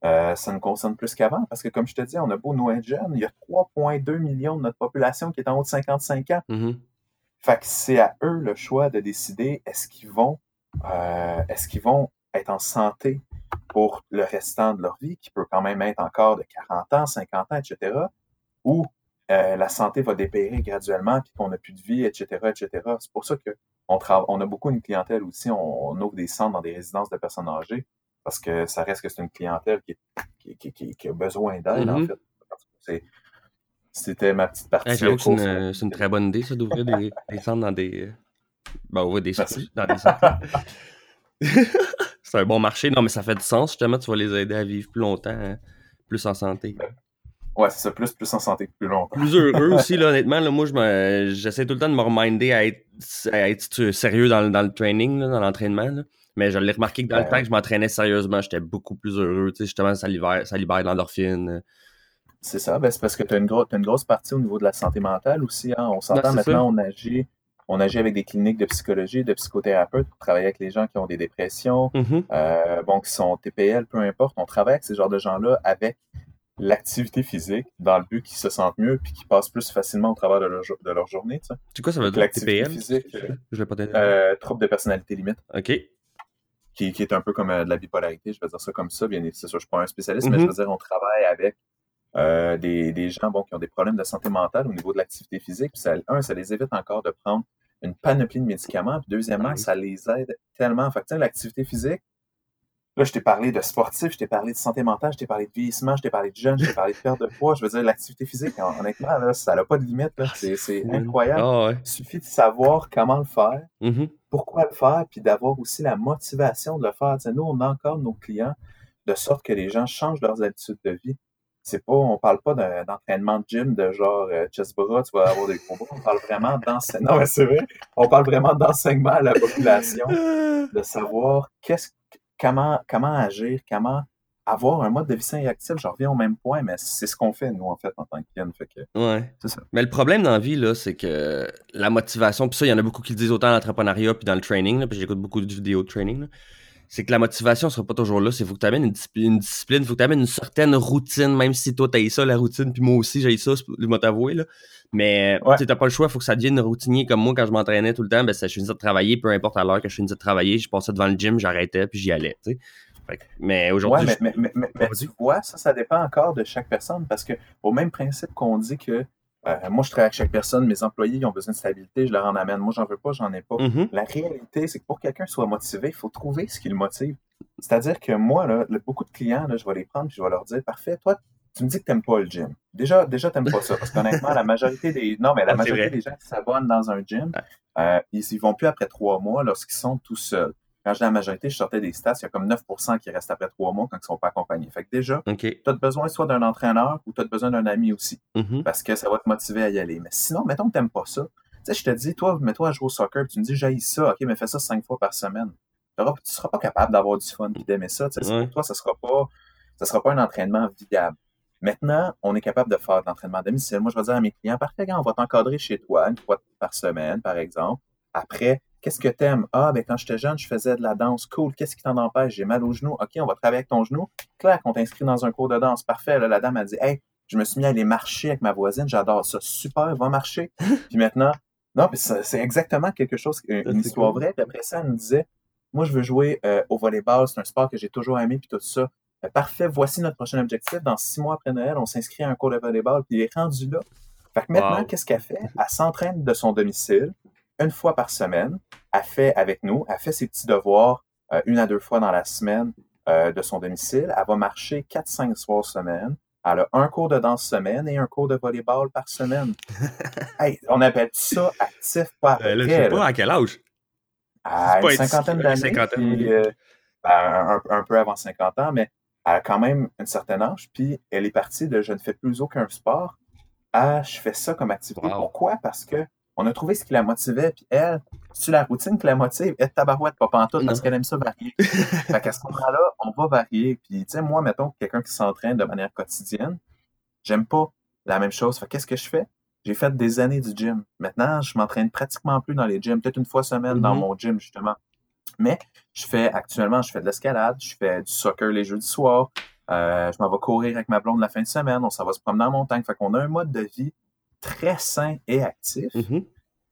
euh, ça nous concerne plus qu'avant parce que, comme je te dis, on a beau nous être jeunes, il y a 3,2 millions de notre population qui est en haut de 55 ans. Mhm. Fait que c'est à eux le choix de décider est-ce qu'ils vont, euh, est-ce qu'ils vont être en santé pour le restant de leur vie, qui peut quand même être encore de 40 ans, 50 ans, etc., ou euh, la santé va dépérir graduellement, puis qu'on n'a plus de vie, etc., etc. C'est pour ça que on, trava- on a beaucoup une clientèle aussi, on, on ouvre des centres dans des résidences de personnes âgées, parce que ça reste que c'est une clientèle qui, qui, qui, qui- qui a besoin d'aide, en Mhm. fait. C'est- C'était ma petite partie. Ouais, c'est une, très bonne idée, ça, d'ouvrir des, des centres dans des. euh, Ben, ouvrir des Merci. dans des centres. c'est un bon marché. Non, mais ça fait du sens, justement. Tu vas les aider à vivre plus longtemps, hein, plus en santé. Ouais, c'est ça, plus, plus en santé, plus longtemps. Plus heureux aussi, là, honnêtement. Là, moi, je j'essaie tout le temps de me reminder à être, à être sérieux dans, le- dans le training, là, dans l'entraînement. Mais je l'ai remarqué que dans le Ouais. temps que je m'entraînais sérieusement, j'étais beaucoup plus heureux. Tu sais, justement, ça libère, ça libère de l'endorphine. C'est ça, ben, c'est parce que tu as, une grosse partie au niveau de la santé mentale aussi. hein. On s'entend maintenant, on agit, on agit avec des cliniques de psychologie, de psychothérapeutes pour travailler avec les gens qui ont des dépressions, Mhm. euh, bon, qui sont TPL, peu importe. On travaille avec ces genres de gens-là avec l'activité physique dans le but qu'ils se sentent mieux puis qu'ils passent plus facilement au travers de leur, de leur journée. tu sais. C'est quoi ça veut dire? l'activité TPL? physique, euh, Je pas. Euh, trouble de personnalité limite, OK. Qui, qui est un peu comme euh, de la bipolarité, je vais dire ça comme ça. Bien, c'est sûr, je ne suis pas un spécialiste, mais je veux dire, on travaille avec euh, des, des gens bon, qui ont des problèmes de santé mentale au niveau de l'activité physique. Puis ça, un, ça les évite encore de prendre une panoplie de médicaments. Puis deuxièmement, Oui. ça les aide tellement. Fait tu sais, l'activité physique, là, je t'ai parlé de sportif, je t'ai parlé de santé mentale, je t'ai parlé de vieillissement, je t'ai parlé de jeûne, je t'ai parlé de perte de poids. Je veux dire, l'activité physique, hon- honnêtement, là, ça n'a pas de limite. là. C'est c'est incroyable. Ah ouais. Il suffit de savoir comment le faire Mhm. pourquoi le faire, puis d'avoir aussi la motivation de le faire. Nous, on encadre nos clients de sorte que les gens changent leurs habitudes de vie. C'est pas, on parle pas d'un- d'entraînement de gym de genre euh, chest bras, tu vas avoir des bras. On parle vraiment d'enseignement. Non, mais c'est vrai. On parle vraiment d'enseignement à la population, de savoir qu'est-ce, comment, comment agir, comment avoir un mode de vie sain et actif. Je reviens au même point, mais c'est ce qu'on fait, nous, en fait, en tant que client. Fait que, Ouais. c'est ça. Mais le problème dans la vie, là, c'est que la motivation, puis ça, il y en a beaucoup qui le disent autant dans l'entrepreneuriat puis dans le training, là, puis j'écoute beaucoup de vidéos de training, c'est que la motivation sera pas toujours là. C'est faut que tu amènes une, discipline- une discipline, faut que tu amènes une certaine routine, même si toi, t'as ça, la routine, puis moi aussi, j'ai ça, je vais t'avouer, là. Mais Ouais. tu t'as pas le choix, faut que ça devienne routinier comme moi quand je m'entraînais tout le temps. Ben, ça, je finissais de travailler, peu importe à l'heure que je finissais de travailler, je passais devant le gym, j'arrêtais, puis j'y allais, mais aujourd'hui. Ouais, mais, mais, mais, mais tu vois, ça, ça dépend encore de chaque personne parce que, au même principe qu'on dit que euh, moi, je travaille avec chaque personne, mes employés ils ont besoin de stabilité, je leur en amène. Moi, j'en veux pas, j'en ai pas. Mhm. La réalité, c'est que pour que quelqu'un soit motivé, il faut trouver ce qui le motive. C'est-à-dire que moi, là, beaucoup de clients, là, je vais les prendre et je vais leur dire Parfait, toi, tu me dis que tu n'aimes pas le gym. Déjà, déjà tu n'aimes pas ça. Parce qu'honnêtement, la majorité des. Non, mais la Ah, majorité des gens qui s'abonnent dans un gym, euh, ils ne vont plus après trois mois lorsqu'ils sont tout seuls. Quand je dis la majorité, je sortais des stats, il y a comme 9% qui restent après trois mois quand ils ne sont pas accompagnés. Fait que déjà, tu as besoin soit d'un entraîneur ou tu as besoin d'un ami aussi Mhm. parce que ça va te motiver à y aller. Mais sinon, mettons que t'aimes pas ça. Tu sais, je te dis, toi, mets-toi à jouer au soccer, puis tu me dis, j'ai ça, ok, mais fais ça cinq fois par semaine. Tu seras pas capable d'avoir du fun et d'aimer ça. Ouais. Pour toi, ça sera pas, ça sera pas un entraînement viable. Maintenant, on est capable de faire de l'entraînement à domicile. Moi, je vais dire à mes clients, parfait, on va t'encadrer chez toi une fois par semaine, par exemple. Après, qu'est-ce que t'aimes? Ah, ben, quand j'étais jeune, je faisais de la danse. Cool. Qu'est-ce qui t'en empêche? J'ai mal au genou. OK, on va travailler avec ton genou. Clac, on t'inscrit dans un cours de danse. Parfait. Là, la dame a dit, hey, je me suis mis à aller marcher avec ma voisine. J'adore ça. Super, va marcher. Puis maintenant, non, puis c'est exactement quelque chose, une, Ça, une histoire cool. vraie. Puis après ça, elle me disait, moi, je veux jouer euh, au volleyball. C'est un sport que j'ai toujours aimé, puis tout ça. Euh, parfait, voici notre prochain objectif. Dans six mois après Noël, on s'inscrit à un cours de volleyball, puis il est rendu là. Fait que maintenant, Wow. qu'est-ce qu'elle fait? Elle s'entraîne de son domicile une fois par semaine. Elle fait avec nous, elle fait ses petits devoirs euh, une à deux fois dans la semaine euh, de son domicile. Elle va marcher 4-5 soirs semaine. Elle a un cours de danse semaine et un cours de volleyball par semaine. hey, on appelle ça actif pas Euh, là, je sais pas à quel âge. À C'est pas une cinquantaine d'années. puis, euh, ben, un, un peu avant 50 ans, mais elle a quand même un certain âge. Puis elle est partie de je ne fais plus aucun sport à je fais ça comme activité. Wow. Pourquoi? Parce que on a trouvé ce qui la motivait. Puis elle, c'est la routine qui la motive? Elle est tabarouette, pas pantoute, parce qu'elle aime ça varier. fait qu'à ce moment-là, on va varier. Puis, tu sais, moi, mettons, quelqu'un qui s'entraîne de manière quotidienne, j'aime pas la même chose. Fait qu'est-ce que je fais? J'ai fait des années du gym. Maintenant, je m'entraîne pratiquement plus dans les gyms, peut-être une fois semaine dans Mhm. mon gym, justement. Mais je fais actuellement, je fais de l'escalade, je fais du soccer les jeudis soirs, euh, je m'en vais courir avec ma blonde la fin de semaine, on s'en va se promener en montagne. Fait qu'on a un mode de vie très sain et actif Mhm.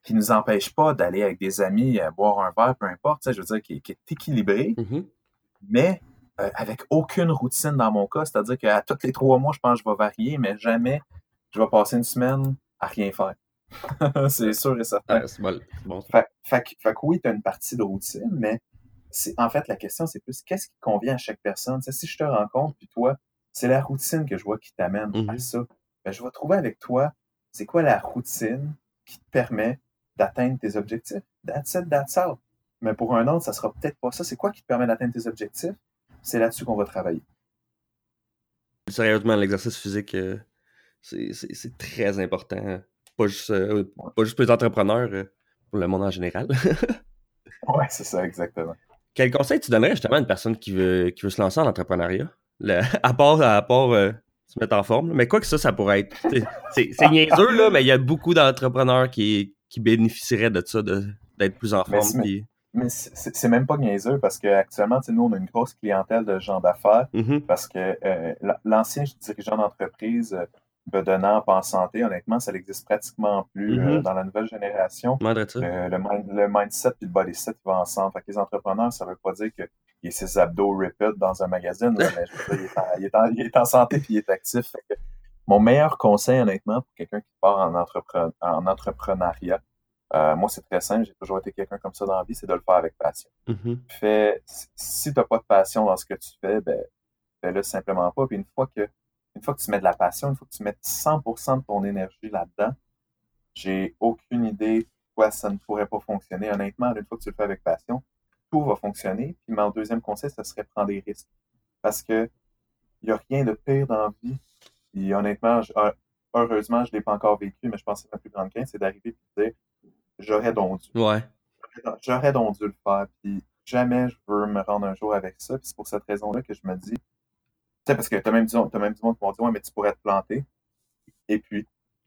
qui nous empêche pas d'aller avec des amis euh, boire un verre, peu importe, je veux dire, qui, qui est équilibré, Mhm. mais euh, avec aucune routine dans mon cas. C'est-à-dire qu'à tous les trois mois, je pense que je vais varier, mais jamais je vais passer une semaine à rien faire. c'est sûr et certain. Ah, c'est bon. bon. Fait, fait que- fait que oui, tu as une partie de routine, mais c'est en fait la question, c'est plus qu'est-ce qui convient à chaque personne? Si je te rencontre, puis toi, c'est la routine que je vois qui t'amène à Mhm. ça. Ben, je vais trouver avec toi, c'est quoi la routine qui te permet d'atteindre tes objectifs? That's it, that's all. Mais pour un autre, ça sera peut-être pas ça. C'est quoi qui te permet d'atteindre tes objectifs? C'est là-dessus qu'on va travailler. Sérieusement, l'exercice physique, euh, c'est- très important. Pas juste, euh, pas juste pour les entrepreneurs, euh, pour le monde en général. Ouais, c'est ça, exactement. Quel conseil tu donnerais justement à une personne qui veut, qui veut se lancer en entrepreneuriat? Le- à part, à part euh, se mettre en forme. là. Mais quoi que ça, ça pourrait être. c'est- niaiseux, là, mais il y a beaucoup d'entrepreneurs qui, qui bénéficieraient de ça, d'être plus en forme. Mais c'est même pas niaiseux parce qu'actuellement, nous, on a une grosse clientèle de gens d'affaires Mhm. parce que euh, la- l'ancien dirigeant d'entreprise bedonnant pas en santé, honnêtement, ça n'existe pratiquement plus euh, Mhm. dans la nouvelle génération. Le, le mind- le mindset et le body set vont ensemble. Fait que les entrepreneurs, ça veut pas dire qu'il y a ses abdos ripid dans un magazine, là, mais je veux dire, il, est en, il est en- il est en santé et il est actif. Fait que mon meilleur conseil, honnêtement, pour quelqu'un qui part en, entrepre- en entrepreneuriat, euh, moi, c'est très simple. J'ai toujours été quelqu'un comme ça dans la vie, c'est de le faire avec passion Mhm. fais, si tu n'as pas de passion dans ce que tu fais, ben, fais-le simplement pas. Puis une fois que, une fois que tu mets de la passion, une fois que tu mets 100% de ton énergie là-dedans, j'ai aucune idée pourquoi ça ne pourrait pas fonctionner. Honnêtement, une fois que tu le fais avec passion, tout va fonctionner. Puis mon deuxième conseil, ce serait prendre des risques. Parce que il n'y a rien de pire dans la vie. Puis honnêtement, je- heureusement, je ne l'ai pas encore vécu, mais je pense que c'est ma plus grande crainte, c'est d'arriver et de dire j'aurais donc dû Ouais. j'aurais donc dû le faire. Puis jamais je veux me rendre un jour avec ça. Puis c'est pour cette raison-là que je me dis. Tu sais, parce que t'as même, du- t'as même du monde qui vont dire Ouais, mais tu pourrais te planter. Et puis,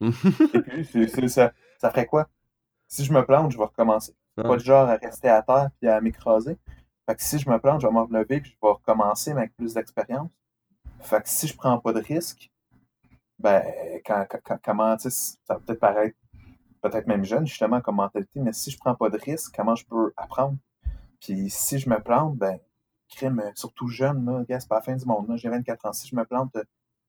et puis, c'est- c'est- ça, ça ferait quoi? Si je me plante, je vais recommencer. Ouais. Pas du genre à rester à terre puis à m'écraser. Fait que si je me plante, je vais me relever puis je vais recommencer, mais avec plus d'expérience. Fait que si je prends pas de risque, ben, quand, quand- comment, tu sais, ça va peut-être paraître peut-être même jeune, justement, comme mentalité, mais si je prends pas de risque, comment je peux apprendre? Puis si je me plante, ben, crime, surtout jeune, c'est pas la fin du monde. J'ai 24 ans. Si je me plante,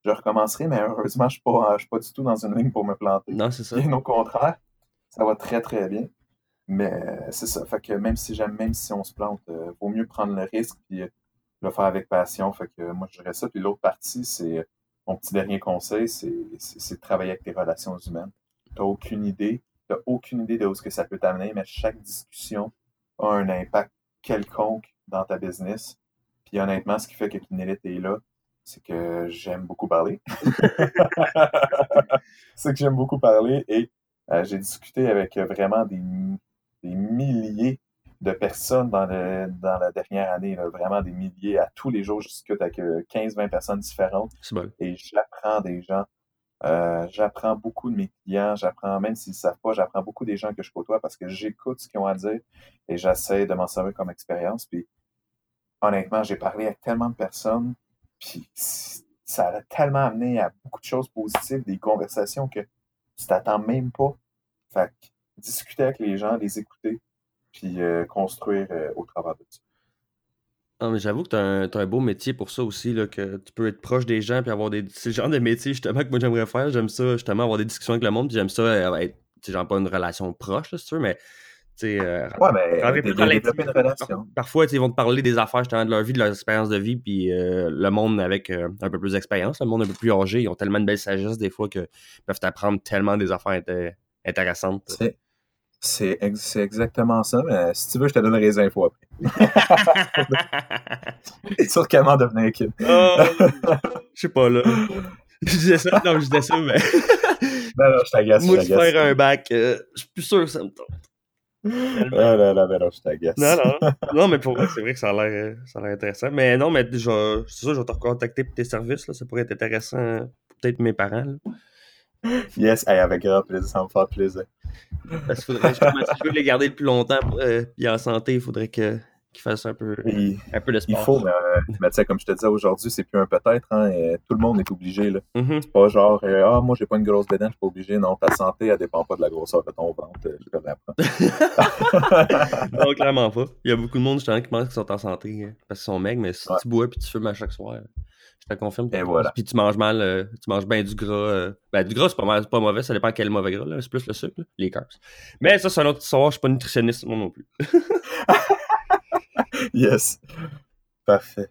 je recommencerai, mais heureusement, je suis pas, suis pas du tout dans une ligne pour me planter. Non, c'est ça. Bien au contraire, ça va très, très bien. Mais c'est ça. Fait que même si j'aime, même si on se plante, il vaut mieux prendre le risque et le faire avec passion. Fait que moi, je dirais ça. Puis l'autre partie, c'est mon petit dernier conseil, c'est de travailler avec tes relations humaines. Tu n'as aucune idée. Tu aucune idée de où ce que ça peut t'amener, mais chaque discussion a un impact quelconque dans ta business. Puis honnêtement, ce qui fait que Kinélite est là, c'est que j'aime beaucoup parler. c'est que j'aime beaucoup parler et euh, j'ai discuté avec vraiment des, des milliers de personnes dans, dans la dernière année, vraiment des milliers à tous les jours. Je discute avec 15-20 euh, personnes différentes. Et j'apprends des gens. Euh, j'apprends beaucoup de mes clients, j'apprends, même s'ils ne savent pas, j'apprends beaucoup des gens que je côtoie parce que j'écoute ce qu'ils ont à dire et j'essaie de m'en servir comme expérience. Puis honnêtement, j'ai parlé avec tellement de personnes, puis ça a tellement amené à beaucoup de choses positives, des conversations que tu t'attends même pas. Fait discuter avec les gens, les écouter, puis euh, construire euh, au travers de ça. Ah, mais j'avoue que tu as, un beau métier pour ça aussi, là, que tu peux être proche des gens puis avoir des. C'est le genre de métier justement que moi j'aimerais faire. J'aime ça, justement, avoir des discussions avec le monde, puis j'aime ça euh, être, genre pas une relation proche, si tu veux, mais. Euh, ouais, mais développer une relation. Parfois, ils vont te parler des affaires justement de leur vie, de leur expérience de vie, puis le monde avec un peu plus d'expérience, le monde un peu plus âgé, ils ont tellement de belle sagesse des fois qu'ils peuvent t'apprendre tellement des affaires intéressantes. C'est exactement ça, mais si tu veux, je te donnerai les infos après. Sur comment devenir. Oh, je sais pas, là. Je disais ça, non, je disais ça, mais. non, non, je t'agace. Moi, faire un bac, euh, je suis plus sûr que ça me tente. Non, non, non, mais non, je t'agace. Non, non. Non, mais pour moi, c'est vrai que ça a l'air intéressant. Mais non, mais c'est ça, je vais te recontacter pour tes services. Là. Ça pourrait être intéressant pour peut-être mes parents. Là. Yes, avec grand plaisir, ça me fait plaisir. Parce que faudrait, si je veux les garder le plus longtemps euh, puis en santé, il faudrait que qu'ils fassent un peu, un peu de sport. Il faut, mais, mais tu sais, comme je te disais aujourd'hui, c'est plus un peut-être. Hein, tout le monde est obligé. là. Mm-hmm. C'est pas genre, euh, ah, moi, j'ai pas une grosse bédaine, je suis pas obligé. Non, ta santé, elle dépend pas de la grosseur de ton ventre. Euh, je te non, clairement pas. Il y a beaucoup de monde, justement, qui pensent qu'ils sont en santé hein, parce qu'ils sont mecs, mais si tu bois puis tu fumes à chaque soir. Je te confirme. Et voilà. Puis tu manges mal, euh, tu manges bien du gras. Euh, ben, du gras, c'est pas, pas mauvais, ça dépend quel mauvais gras, c'est plus le sucre, les carbs. Mais ça, c'est un autre histoire, je suis pas nutritionniste, moi non plus. yes. Parfait.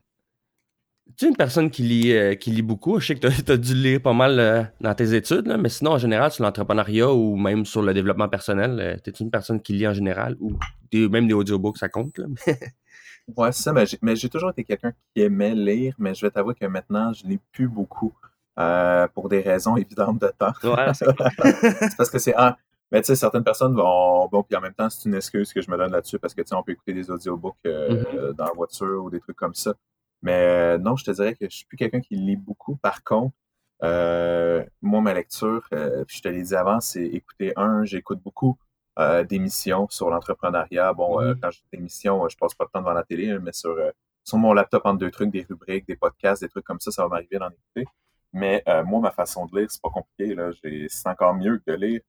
Tu es une personne qui lit, euh, qui lit beaucoup. Je sais que tu as, dû lire pas mal dans tes études, mais sinon, en général, sur l'entrepreneuriat ou même sur le développement personnel, tu es une personne qui lit en général ou même des audiobooks, ça compte. Là, Ouais, c'est ça, mais j'ai toujours été quelqu'un qui aimait lire, mais je vais t'avouer que maintenant, je lis plus beaucoup euh, pour des raisons évidentes de temps. Ouais, c'est parce que c'est. Ah, mais tu sais, certaines personnes vont. Bon, puis en même temps, c'est une excuse que je me donne là-dessus parce que tu sais, on peut écouter des audiobooks euh, mm-hmm. dans la voiture ou des trucs comme ça. Mais euh, non, je te dirais que je suis plus quelqu'un qui lit beaucoup. Par contre, moi, ma lecture, puis je te l'ai dit avant, c'est écouter un, j'écoute beaucoup euh, d'émissions sur l'entrepreneuriat. Bon, euh, quand j'ai des émissions, je passe pas de temps devant la télé, mais sur, euh, sur mon laptop entre deux trucs, des rubriques, des podcasts, des trucs comme ça, ça va m'arriver d'en écouter. Mais moi, ma façon de lire, c'est pas compliqué. Là. C'est encore mieux que de lire,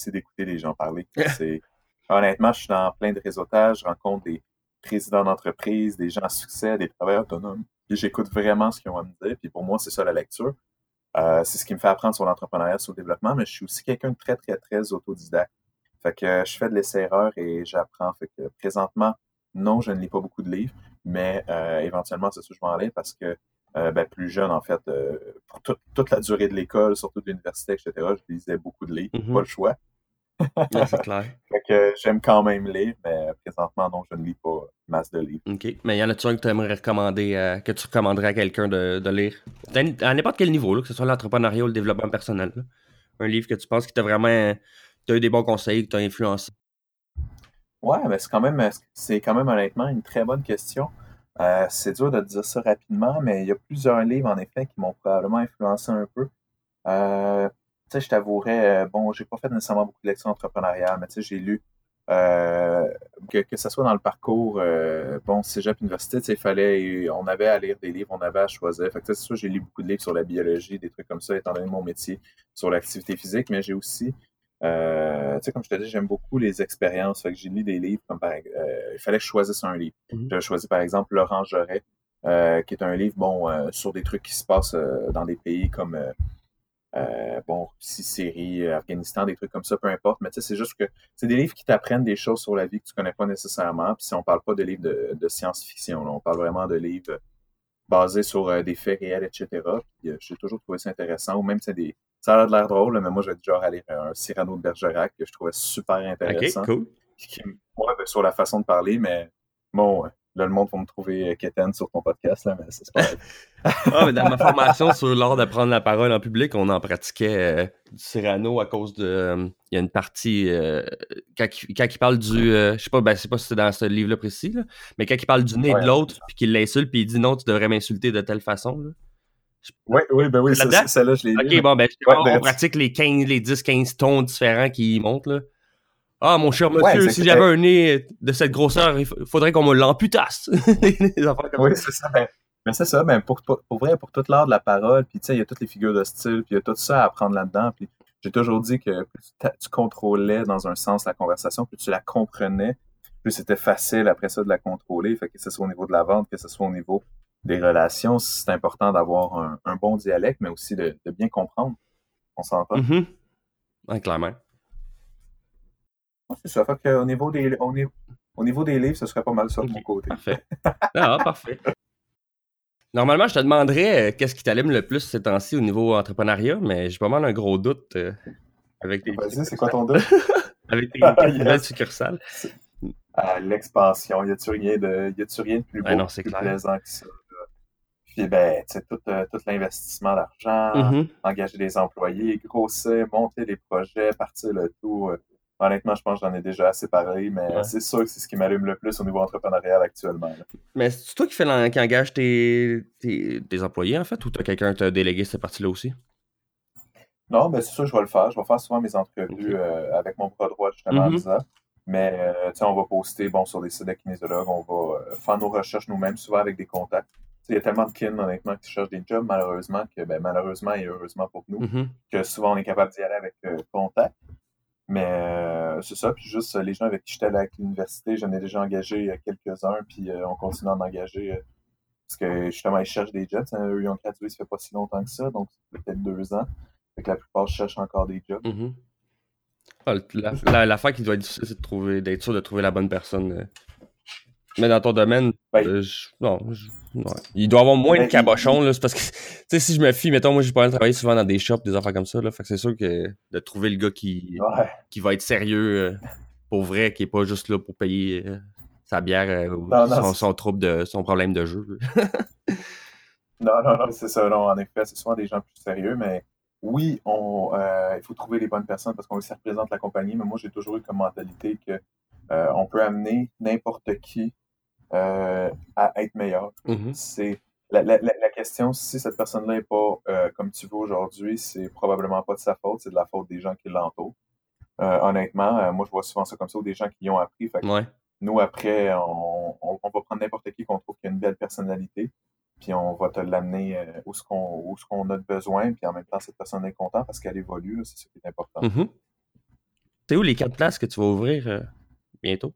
c'est d'écouter les gens parler. Honnêtement, je suis dans plein de réseautages, je rencontre des présidents d'entreprise, des gens à succès, des travailleurs autonomes. Et j'écoute vraiment ce qu'ils ont à me dire. Puis pour moi, c'est ça la lecture. c'est ce qui me fait apprendre sur l'entrepreneuriat, sur le développement, mais je suis aussi quelqu'un de très, très, très autodidacte. Fait que euh, je fais de l'essai-erreur et j'apprends. Fait que présentement, non, je ne lis pas beaucoup de livres, mais euh, éventuellement, c'est ça que je vais en lire parce que euh, ben, plus jeune, en fait, pour toute la durée de l'école, surtout de l'université, etc., je lisais beaucoup de livres, mm-hmm. pas le choix. C'est clair. fait que j'aime quand même lire, mais présentement, non, je ne lis pas masse de livres. OK. Mais y en a-tu un que tu aimerais recommander, que tu recommanderais à quelqu'un de, de, lire? À n'importe quel niveau, là, que ce soit l'entrepreneuriat ou le développement personnel. Un livre que tu penses qui t'a vraiment tu as eu des bons conseils, que tu as influencé? Ouais, mais c'est quand même c'est quand même honnêtement une très bonne question. Euh, c'est dur de dire ça rapidement, mais il y a plusieurs livres en effet qui m'ont probablement influencé un peu. Euh, sais, je t'avouerais, euh, bon, j'ai pas fait nécessairement beaucoup de lectures entrepreneuriales, mais tu sais, j'ai lu que, que ce soit dans le parcours, bon, cégep université, il fallait, on avait à lire des livres, on avait à choisir. Fait que c'est sûr, j'ai lu beaucoup de livres sur la biologie, des trucs comme ça, étant donné mon métier, sur l'activité physique, mais j'ai aussi Euh, tu sais, comme je te dis, j'aime beaucoup les expériences. Fait que j'ai lu des livres comme par euh, il fallait que je choisisse un livre. Mhm. J'ai choisi par exemple Laurent Joret, euh, qui est un livre bon euh, sur des trucs qui se passent euh, dans des pays comme euh, euh, bon Russie, Syrie, Afghanistan, des trucs comme ça, peu importe. Mais tu sais, c'est juste que c'est des livres qui t'apprennent des choses sur la vie que tu connais pas nécessairement. Puis si on parle pas de livres de, de science-fiction, on parle vraiment de livres basés sur euh, des faits réels, etc. Puis euh, j'ai toujours trouvé ça intéressant. Ou même c'est des ça a l'air drôle, mais moi, j'ai genre aller un Cyrano de Bergerac que je trouvais super intéressant. Ok, cool. Qui ouais, sur la façon de parler, mais bon, euh, là, le monde va me trouver quétaine sur ton podcast, là, mais c'est c'est pas grave. Ah, mais dans ma formation sur l'art de prendre la parole en public, on en pratiquait euh, du Cyrano à cause de. euh, Il y a une partie. euh, quand, il, quand il parle du. je sais pas, ben, je sais pas si c'est dans ce livre-là précis, là, mais quand il parle du nez Ouais, de l'autre, puis qu'il l'insulte, puis il dit non, tu devrais m'insulter de telle façon. Là. Oui, oui, ben oui, celle-là, je l'ai lu. Ok, bon, ben, Ouais, on, ben, on pratique les 15, les 10, 15 tons différents qui montent, là. Ah, mon cher monsieur, Ouais, si j'avais un nez de cette grosseur, il faudrait qu'on me l'amputasse. Oui, c'est ça. Ben, mais c'est ça, ben, pour, pour, pour vrai, pour toute l'art de la parole, puis tu sais, il y a toutes les figures de style, puis il y a tout ça à apprendre là-dedans. Puis j'ai toujours dit que plus tu, contrôlais dans un sens la conversation, plus tu la comprenais, plus c'était facile après ça de la contrôler. Fait que ce soit au niveau de la vente, que ce soit au niveau des relations, c'est important d'avoir un, un bon dialecte, mais aussi de, de bien comprendre. On s'entend? Ouais, clairement. Ouais, c'est ça. Fait que, au, niveau des, au, niveau, au niveau des livres, ce serait pas mal ça de mon côté. Parfait. Ah, parfait. Normalement, je te demanderais euh, qu'est-ce qui t'allume le plus ces temps-ci au niveau entrepreneuriat, mais j'ai pas mal un gros doute euh, avec tes Vas-y, c'est quoi ton doute? avec tes, Ah, yes. succursales. à l'expansion. Y a-tu rien de, y rien de plus beau, non, c'est plus clair. plaisant que ça? Puis ben, tu sais, tout, euh, tout l'investissement d'argent, Mhm. engager des employés, grossir, monter les projets, partir le tout. Honnêtement, je pense que j'en ai déjà assez parlé, mais Ouais. c'est sûr que c'est ce qui m'allume le plus au niveau entrepreneurial actuellement. là. Mais c'est toi qui, fais qui engage tes, tes, tes employés, en fait, ou t'as quelqu'un qui t'a délégué cette partie-là aussi? Non, ben c'est sûr que je vais le faire. Je vais faire souvent mes entrevues euh, avec mon bras droit, justement, Mhm. en disant. Mais, euh, tu sais, on va poster, bon, sur des sites de kinésiologues, on va euh, faire nos recherches nous-mêmes, souvent avec des contacts. Il y a tellement de kin, honnêtement, qui cherchent des jobs, malheureusement, que, ben, malheureusement et heureusement pour nous, Mhm. que souvent on est capable d'y aller avec euh, contact. Mais euh, c'est ça, puis juste euh, les gens avec qui j'étais allé à l'université, j'en ai déjà engagé euh, quelques-uns, puis euh, on continue à en engager euh, parce que justement, ils cherchent des jobs. hein, eux, ils ont gradué, ça fait pas si longtemps que ça, donc peut-être deux ans. Fait que la plupart cherchent encore des jobs. Mhm. Ah, le- la- la- L'affaire qui doit être difficile, c'est de trouver, d'être sûr de trouver la bonne personne. Mais dans ton domaine, Ben, euh, je- non, je- ouais. il doit y avoir moins Ben, de il- cabochons, là, c'est parce que, tu sais, si je me fie, mettons, moi, j'ai pas mal travaillé souvent dans des shops, des affaires comme ça, là, fait que c'est sûr que de trouver le gars qui, Ouais. qui va être sérieux, euh, pour vrai, qui est pas juste là pour payer euh, sa bière euh, ou Non, non, son, trouble de, son problème de jeu. Non, non, non, c'est ça. Non, en effet, c'est souvent des gens plus sérieux, mais oui, on, euh, il faut trouver les bonnes personnes parce qu'on veut que ça représente la compagnie. Mais moi, j'ai toujours eu comme mentalité que euh, on peut amener n'importe qui euh, à être meilleur. Mhm. C'est la, la, la, question, si cette personne-là n'est pas euh, comme tu veux aujourd'hui, c'est probablement pas de sa faute, c'est de la faute des gens qui l'entourent. Euh, honnêtement, moi, je vois souvent ça comme ça, ou des gens qui y ont appris. Fait que Ouais. nous, après, on, on, on va prendre n'importe qui qu'on trouve qui a une belle personnalité, puis on va te l'amener où ce qu'on a de besoin, puis en même temps, cette personne est contente parce qu'elle évolue, c'est ce qui est important. Mhm. C'est où les quatre places que tu vas ouvrir bientôt?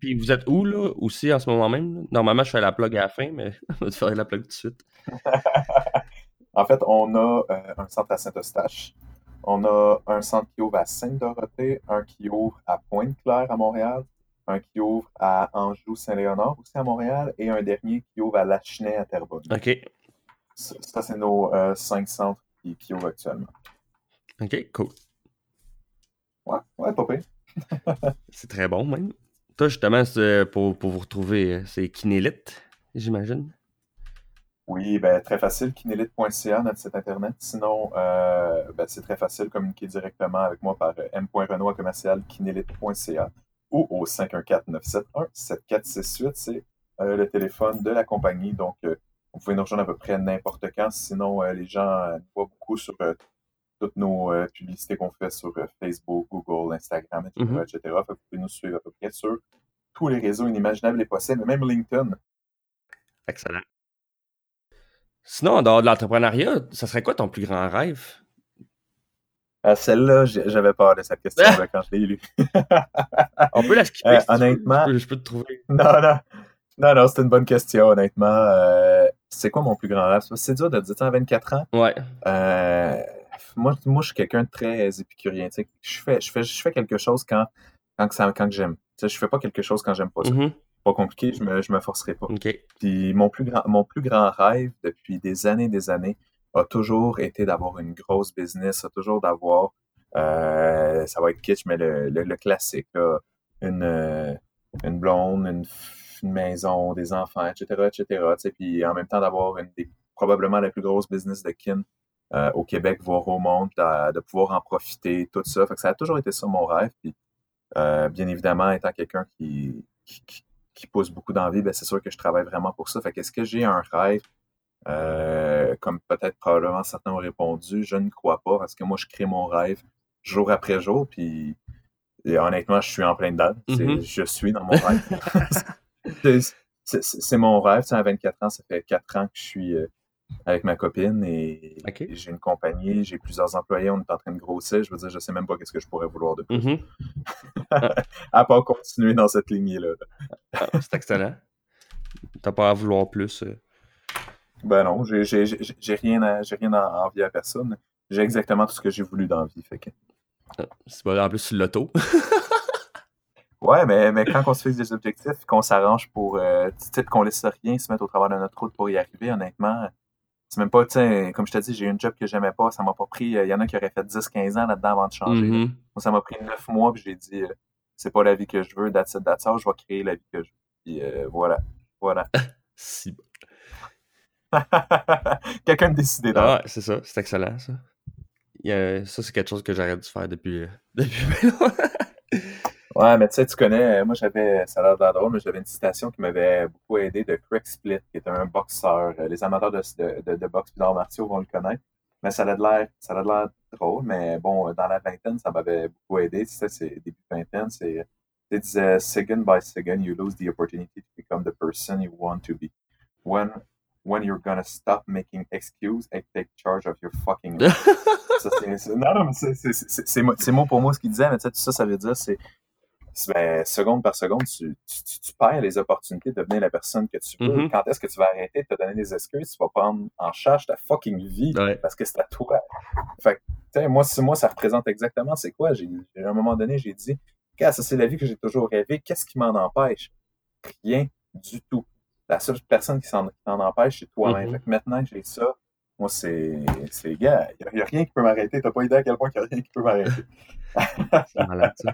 Puis vous êtes où, là, aussi, en ce moment même? là? Normalement, je fais la plug à la fin, mais on va te faire la plug tout de suite. En fait, on a euh, un centre à Saint-Eustache, on a un centre qui ouvre à Sainte-Dorothée, un qui ouvre à Pointe-Claire à Montréal, un qui ouvre à Anjou-Saint-Léonard aussi à Montréal, et un dernier qui ouvre à Lachenay à Terrebonne. OK. Ça, ça, c'est nos euh, cinq centres qui, qui ouvrent actuellement. OK, cool. Ouais, ouais, pas. C'est très bon, même. Toi, justement, pour, pour vous retrouver, euh, c'est Kinélite, j'imagine? Oui, ben, très facile, kinélite.ca, notre site internet. Sinon, euh, ben, c'est très facile, communiquer directement avec moi par euh, m.renoir commercial kinélite.ca ou au 514-971-7468. C'est le téléphone de la compagnie. Donc, vous pouvez nous rejoindre à peu près n'importe quand. Sinon, les gens nous voient beaucoup sur toutes nos euh, publicités qu'on fait sur euh, Facebook, Google, Instagram, etc. Mhm. etc. Fait que vous pouvez nous suivre à peu près sur tous les réseaux inimaginables et possibles, même LinkedIn. Excellent. Sinon, en dehors de l'entrepreneuriat, ça serait quoi ton plus grand rêve? Euh, Celle-là, j'avais peur de cette question-là quand je l'ai lue. On peut la skipper. Euh, si tu veux. honnêtement- Je peux, te trouver. Non, non. Non, non, c'est une bonne question, honnêtement. C'est quoi mon plus grand rêve? C'est dur de dire, à 24 ans. Ouais. Euh, moi, moi, je suis quelqu'un de très épicurien. tu sais. Je fais, je fais, je fais quelque chose quand, quand, que ça- quand que j'aime. Tu sais, je fais pas quelque chose quand j'aime pas ça. Mhm. Pas compliqué, je me, je me forcerai pas. Puis mon plus grand, mon plus grand rêve depuis des années et des années a toujours été d'avoir une grosse business, a toujours d'avoir, euh, ça va être kitsch, mais le, le, le classique, là, une, euh, une blonde, une, maison, des enfants, etc., etc. tu sais, Puis en même temps d'avoir une des, probablement la plus grosse business de kin euh, au Québec, voire au monde, de, de pouvoir en profiter, tout ça. Fait que ça a toujours été ça mon rêve. Puis euh, bien évidemment, étant quelqu'un qui, qui, pousse beaucoup d'envie, ben c'est sûr que je travaille vraiment pour ça. Fait qu'est-ce que j'ai un rêve? Euh, comme peut-être probablement certains ont répondu, je ne crois pas parce que moi, je crée mon rêve jour après jour. Puis et honnêtement, je suis en plein dedans. C'est- Mhm. Je suis dans mon rêve. C'est- mon rêve. Tu sais, à 24 ans, ça fait 4 ans que je suis avec ma copine et, j'ai une compagnie, j'ai plusieurs employés, on est en train de grossir. Je veux dire, je sais même pas qu'est-ce que je pourrais vouloir de plus. Mhm. À part continuer dans cette lignée-là. Ah, c'est excellent. T'as pas à vouloir plus. euh. Ben non, j'ai rien, à, j'ai rien à envier à personne. J'ai exactement tout ce que j'ai voulu dans la vie. Fait que... C'est pas en plus l'auto. Ouais, mais, mais quand on se fixe des objectifs et qu'on s'arrange pour, euh, qu'on laisse rien se mettre au travers de notre route pour y arriver, honnêtement, c'est même pas, tu sais, comme je te dis, j'ai eu un job que j'aimais pas, ça m'a pas pris, il y en a qui auraient fait 10-15 ans là-dedans avant de changer. là. Mhm. Moi, ça m'a pris 9 mois, puis j'ai dit, euh, c'est pas la vie que je veux, that's it, that's all, je vais créer la vie que je veux. Puis euh, voilà, voilà. Si- Quelqu'un de décidé Ah, c'est ça. C'est excellent, ça. Il y a- Ça, c'est quelque chose que j'aurais dû faire depuis. euh, depuis. Ouais, mais tu sais, tu connais, euh, moi j'avais, ça a l'air de drôle, mais j'avais une citation qui m'avait beaucoup aidé de Craig Split, qui est un boxeur. Euh, Les amateurs de, de, de, de boxe et d'arts martiaux vont le connaître. Mais ça a de l'air, ça a de l'air drôle, mais bon, euh, dans la vingtaine, ça m'avait beaucoup aidé. Tu sais, c'est début vingtaine, c'est, il disait, second by second, you lose the opportunity to become the person you want to be. When, when you're gonna stop making excuses and take charge of your fucking life. Ça, c'est- c'est- non, non, mais c'est- c'est- c'est c'est mot c'est mot pour mot ce qu'il disait, mais tu sais, tout ça, ça veut dire, c'est c'est- ben, seconde par seconde, tu, tu, tu- tu perds les opportunités de devenir la personne que tu veux. Mhm. Quand est-ce que tu vas arrêter de te donner des excuses? Tu vas prendre en charge ta fucking vie Ouais. parce que c'est à toi. Fait que, tu sais, moi, si- moi, ça représente exactement c'est quoi? J'ai, à un moment donné, j'ai dit, ça, c'est la vie que j'ai toujours rêvé. Qu'est-ce qui m'en empêche? Rien du tout. La seule personne qui s'en empêche, c'est toi-même. Mhm. Maintenant que j'ai ça, moi, c'est, c'est gars, il n'y a, rien qui peut m'arrêter. T'as pas idée à quel point il n'y a rien qui peut m'arrêter. C'est malade, ça.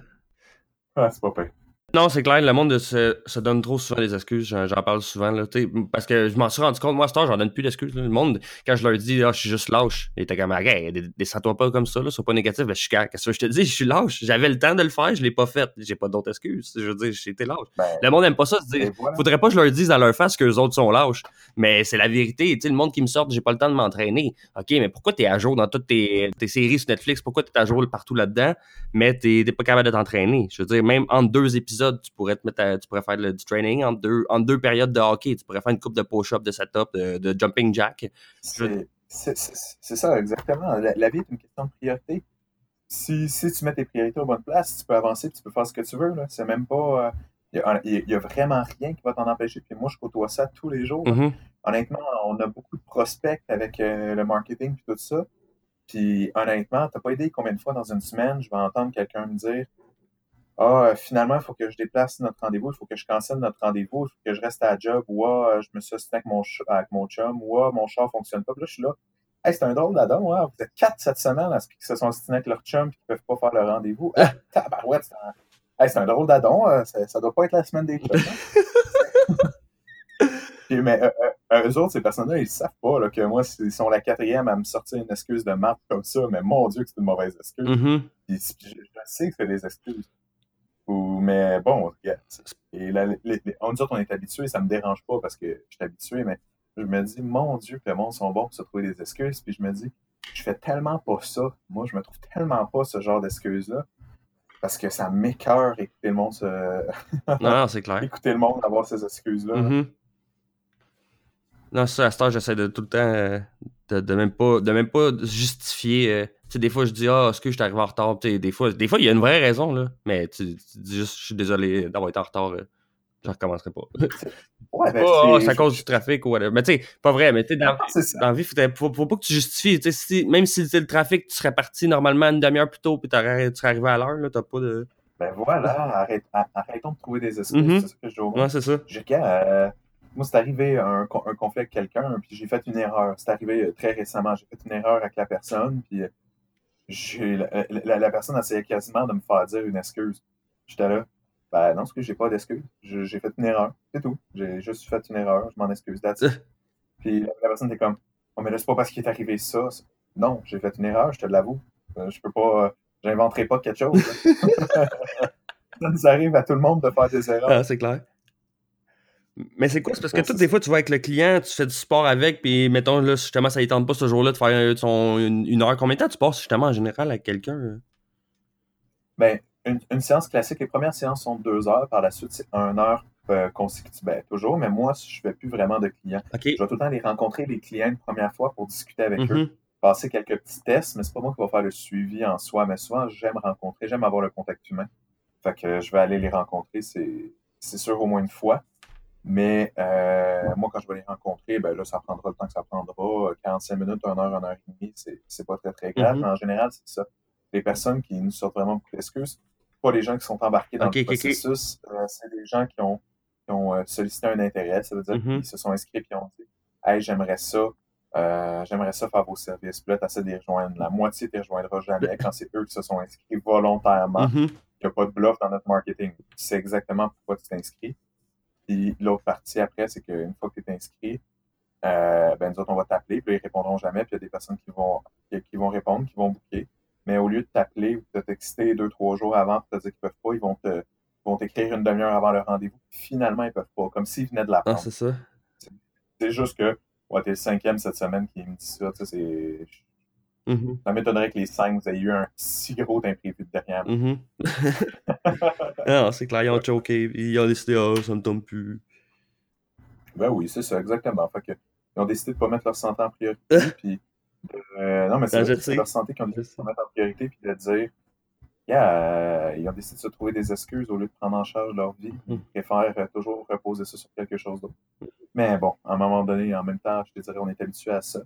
Ah, c'est pas pire. Non, c'est clair, le monde se, se donne trop souvent des excuses. J'en, parle souvent, là, parce que je m'en suis rendu compte. Moi, à heure, j'en donne plus d'excuses. Le monde, quand je leur dis, ah, je suis juste lâche, ils étaient comme, dé- descends-toi pas comme ça, là, sois pas négatif. Ben, je suis qu'est-ce que je te dis, je suis lâche. J'avais le temps de le faire, je l'ai pas fait. J'ai pas d'autres excuses. Je veux dire, été lâche. Ben, Le monde aime pas ça, dire, et voilà. faudrait pas que je leur dise à leur face que les autres sont lâches. Mais c'est la vérité. Tu sais, le monde qui me sort, j'ai pas le temps de m'entraîner. OK, mais pourquoi t'es à jour dans toutes tes, tes séries sur Netflix? Pourquoi t'es à jour partout là-dedans? Mais t'es t'es pas capable de t'entraîner? Je veux dire, même entre deux épisodes, tu pourrais te mettre à- tu pourrais faire le- du training. Entre deux, entre deux périodes de hockey, tu pourrais faire une coupe de push-up, de setup, de, de jumping jack. C'est ça, exactement. La, la vie est une question de priorité. Si, si tu mets tes priorités aux bonnes places, tu peux avancer, tu peux faire ce que tu veux. C'est même pas. Il n'y a, vraiment rien qui va t'en empêcher. Puis moi, je côtoie ça tous les jours. Mhm. Honnêtement, on a beaucoup de prospects avec euh, le marketing et tout ça. Puis honnêtement, t'as pas idée combien de fois dans une semaine, je vais entendre quelqu'un me dire Ah, euh, finalement, il faut que je déplace notre rendez-vous, il faut que je cancelle notre rendez-vous, il faut que je reste à la job, ou ah, euh, je me suis avec mon, avec mon chum, ou ah, mon char fonctionne pas. Puis là, je suis là. Hey, c'est un drôle d'adon, hein? Vous êtes quatre cette semaine à ce qui se sont ostinés avec leur chum et qui peuvent pas faire le rendez-vous. Ah, tabarouette, c'est un... Hey, c'est un drôle d'adon, euh, ça, ça doit pas être la semaine des chums. hein? Mais euh, euh, eux autres, ces personnes-là, ils savent pas là, que moi, ils sont la quatrième à me sortir une excuse de marque comme ça, mais mon Dieu, que c'est une mauvaise excuse. Puis, je, je sais que c'est des excuses. Ou, mais bon, regarde. Et là, les, les- on dit on est habitué, ça me dérange pas parce que je suis habitué, mais je me dis, mon Dieu, que le monde sont bons pour se trouver des excuses. Puis je me dis, je fais tellement pas ça. Moi, je me trouve tellement pas ce genre d'excuses-là. Parce que ça m'écœure écouter le monde se... Non, c'est clair. écouter le monde avoir ces excuses-là. Mhm. Non, ça, à heure, j'essaie de tout le temps euh, de, de même pas, de même pas justifier euh, sais, des fois, je dis, ah, est-ce que je suis arrivé en retard? Des fois, des fois, il y a une vraie raison, là. Mais tu, tu dis juste, je suis désolé d'avoir été en retard. euh, Je recommencerai pas. Ouais, ben, Oh, c'est- c'est à cause du trafic ou whatever. Mais tu sais, pas vrai, mais tu sais, dans, dans la vie, faut, faut, faut pas que tu justifies. Si- même si c'était le trafic, tu serais parti normalement une demi-heure plus tôt, puis tu serais arrivé à l'heure, là, t'as pas de. Ben voilà, arrête, arrêtons de trouver des excuses. Mhm. C'est ça que je monde. Ouais, c'est ça. Euh, moi, c'est arrivé un, un conflit avec quelqu'un, puis j'ai fait une erreur. C'est arrivé euh, très récemment. J'ai fait une erreur avec la personne, puis euh, la, la- la personne essayait quasiment de me faire dire une excuse. J'étais là, ben non, parce que j'ai pas d'excuse. J'ai fait une erreur, c'est tout. J'ai juste fait une erreur, je m'en excuse. puis la, personne était comme, oh, mais là, c'est pas parce qu'il est arrivé ça. Non, j'ai fait une erreur, je te l'avoue. Euh, je peux pas, j'inventerai pas quelque chose. ça nous arrive à tout le monde de faire des erreurs. Ah, c'est clair. Mais c'est quoi? C'est parce que toutes des fois, tu vas avec le client, tu fais du sport avec, puis mettons, là, justement, ça ne tente pas ce jour-là de faire euh, son, une, une heure. Combien de temps tu passes justement en général avec quelqu'un? euh? Ben, une, une séance classique, les premières séances sont de deux heures. Par la suite, c'est une heure euh, consécutive. Ben, toujours, mais moi, je fais plus vraiment de clients. Je vais tout le temps aller rencontrer les clients une première fois pour discuter avec eux, Mhm. passer quelques petits tests, mais c'est pas moi qui va faire le suivi en soi. Mais souvent, j'aime rencontrer, j'aime avoir le contact humain. Fait que je vais aller les rencontrer, c'est sûr au moins une fois. Mais euh, moi, quand je vais les rencontrer, ben là, ça prendra le temps que ça prendra. 45 minutes, 1 heure, 1 heure et demie, c'est c'est pas très, très grave. Mais en général, c'est ça. Les personnes qui nous sortent vraiment beaucoup d'excuses, pas les gens qui sont embarqués dans le processus, euh, c'est des gens qui ont, qui ont euh, sollicité un intérêt. Ça veut dire Mhm. qu'ils se sont inscrits et ont dit Hey, j'aimerais ça, euh, j'aimerais ça faire vos services. Puis là, tu les rejoindre. La moitié ne les rejoindra jamais quand c'est eux qui se sont inscrits volontairement. Mhm. Il n'y a pas de bluff dans notre marketing. Sais exactement pourquoi tu t'inscris. Puis l'autre partie après, c'est qu'une fois que tu es inscrit, euh, ben nous autres, on va t'appeler, puis là, ils répondront jamais, puis il y a des personnes qui vont, qui, qui vont répondre, qui vont booker. Mais au lieu de t'appeler ou de te texter deux, trois jours avant pour te dire qu'ils peuvent pas, ils vont te ils vont t'écrire une demi-heure avant le rendez-vous. Finalement, ils peuvent pas, comme s'ils venaient de Ah, l'apprendre. c'est ça. c'est juste que ouais, t'es le cinquième cette semaine qui me dit ça. tu sais, c'est- Mhm. Ça m'étonnerait que les cinq, vous ayez eu un si gros imprévu de derrière. Mhm. ah, c'est clair, ils ont choqué, ils ont décidé, ah, ça me tombe plus. Ben oui, c'est ça, exactement. Fait que, ils ont décidé de pas mettre leur santé en priorité. puis euh, non, mais c'est Ben, leur santé qu'ils ont décidé de pas mettre en priorité puis de dire yeah, euh, ils ont décidé de se trouver des excuses au lieu de prendre en charge leur vie. Ils Mm. préfèrent euh, toujours reposer ça sur quelque chose d'autre. Mais bon, à un moment donné, en même temps, je te dirais, on est habitué à ça.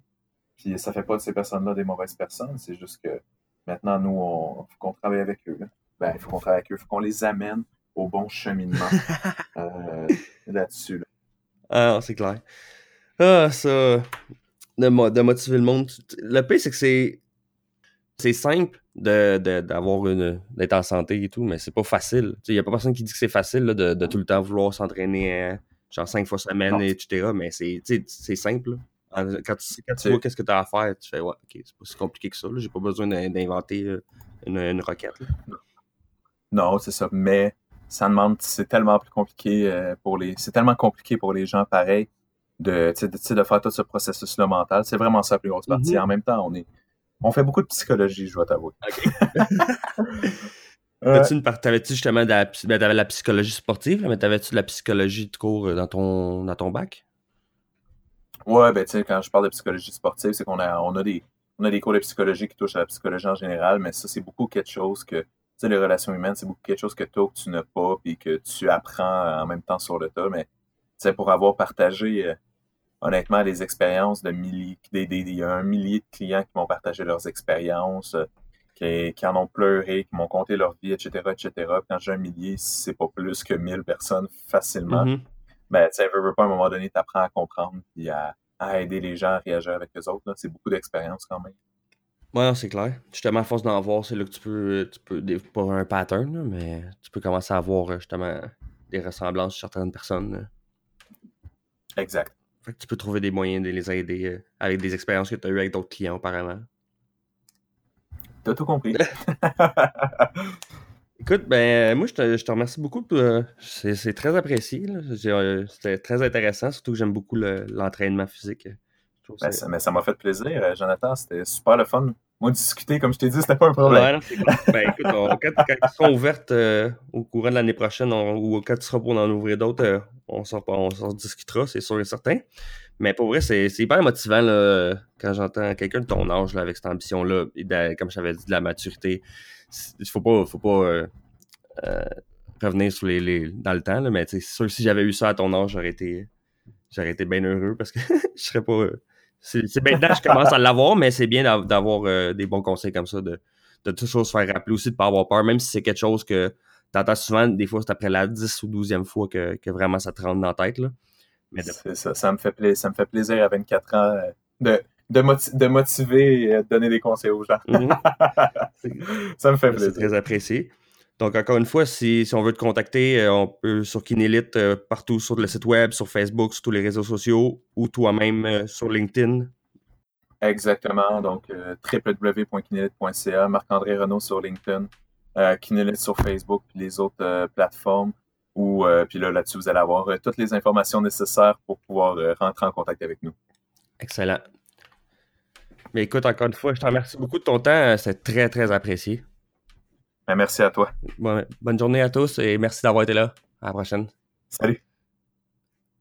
Puis ça fait pas de ces personnes-là des mauvaises personnes. C'est juste que maintenant, nous, on faut qu'on travaille avec eux. là. Ben, il faut qu'on travaille avec eux. Il faut qu'on les amène au bon cheminement euh, là-dessus. là. Ah, c'est clair. Ah, ça. De, mo- de motiver le monde. Le pire, c'est que c'est. C'est simple de, de- d'avoir une. d'être en santé et tout, mais c'est pas facile. Il y a pas personne qui dit que c'est facile là, de, de tout le temps vouloir s'entraîner hein, genre cinq fois semaine, Non. etc. Mais c'est simple. En- Quand tu, quand vois qu'est-ce que tu as à faire, tu fais ouais, ok, c'est pas si compliqué que ça. là. J'ai pas besoin d'in- d'inventer euh, une, une requête. là. Non, c'est ça. Mais ça demande, c'est tellement plus compliqué euh, pour les, c'est tellement compliqué pour les gens pareil de, tu sais, de, faire tout ce processus-là mental. C'est vraiment ça la plus grosse partie. Mhm. En même temps, on est, on fait beaucoup de psychologie, je dois t'avouer. Euh, T'avais-tu une justement de la, ben, t'avais la psychologie sportive, là, mais t'avais-tu de la psychologie de cours euh, dans ton, dans ton bac? Ouais, ben tu sais, quand je parle de psychologie sportive, c'est qu'on a, on a des, on a des cours de psychologie qui touchent à la psychologie en général, mais ça, c'est beaucoup quelque chose que, tu sais, les relations humaines, c'est beaucoup quelque chose que toi, que tu n'as pas, puis que tu apprends en même temps sur le tas, mais tu sais, pour avoir partagé, euh, honnêtement, les expériences de milliers, des, des, a un millier de clients qui m'ont partagé leurs expériences, euh, qui, qui en ont pleuré, qui m'ont conté leur vie, etc., etc. Quand j'ai un millier, c'est pas plus que 1000 personnes facilement Mhm. Ben, tu sais, veux, pas, à un moment donné, tu apprends à comprendre puis à, à aider les gens à réagir avec eux autres. C'est beaucoup d'expérience quand même. Ouais, c'est clair. Justement, à force d'en voir, c'est là que tu peux, tu peux des- pas un pattern, là, mais tu peux commencer à voir euh, justement des ressemblances sur certaines personnes. là. Exact. Fait que tu peux trouver des moyens de les aider euh, avec des expériences que tu as eues avec d'autres clients auparavant. T'as tout compris. Écoute, ben, moi, je te, je te remercie beaucoup. euh, c'est, très apprécié. euh, C'était très intéressant, surtout que j'aime beaucoup le- l'entraînement physique. Ben, ça- ça mais ça m'a fait plaisir, euh, Jonathan. C'était super le fun. moi, discuter, comme je t'ai dit, c'était pas un problème. ben écoute, quand, quand, elles seront ouvertes euh, au courant de l'année prochaine ou quand tu seras pour en ouvrir d'autres, euh, on s'en discutera, c'est sûr et certain. Mais pour vrai, c'est hyper motivant là, quand j'entends quelqu'un de ton âge là, avec cette ambition-là, comme je t'avais dit, de la maturité. Il faut pas, faut pas euh, revenir sur les, dans le temps, mais c'est sûr si j'avais eu ça à ton âge, j'aurais été, été bien heureux parce que je serais pas c'est maintenant que je commence à l'avoir, mais c'est bien d'avoir euh, des bons conseils comme ça, de, de toujours se faire rappeler aussi, de ne pas avoir peur, même si c'est quelque chose que tu entends souvent, des fois c'est après la 10 ou 12e fois que, que, vraiment ça te rentre dans la tête. Là. Mais ça, me, fait plaisir, ça me fait plaisir à 24 ans euh, de, motiver et de donner des conseils aux gens. Mhm. ça me fait plaisir. C'est très apprécié. Donc, encore une fois, si, si on veut te contacter, euh, on peut sur Kinélite, euh, partout sur le site web, sur Facebook, sur tous les réseaux sociaux ou toi-même euh, sur LinkedIn. Exactement. Donc, www.kinélite.ca, Marc-André Renault sur LinkedIn, Kinélite sur Facebook, puis les autres plateformes. Ou, puis là, là-dessus, vous allez avoir toutes les informations nécessaires pour pouvoir rentrer en contact avec nous. Excellent. Mais écoute, encore une fois, je te remercie beaucoup de ton temps. C'est très, très apprécié. Ben, merci à toi. bonne journée à tous et merci d'avoir été là. À la prochaine. Salut.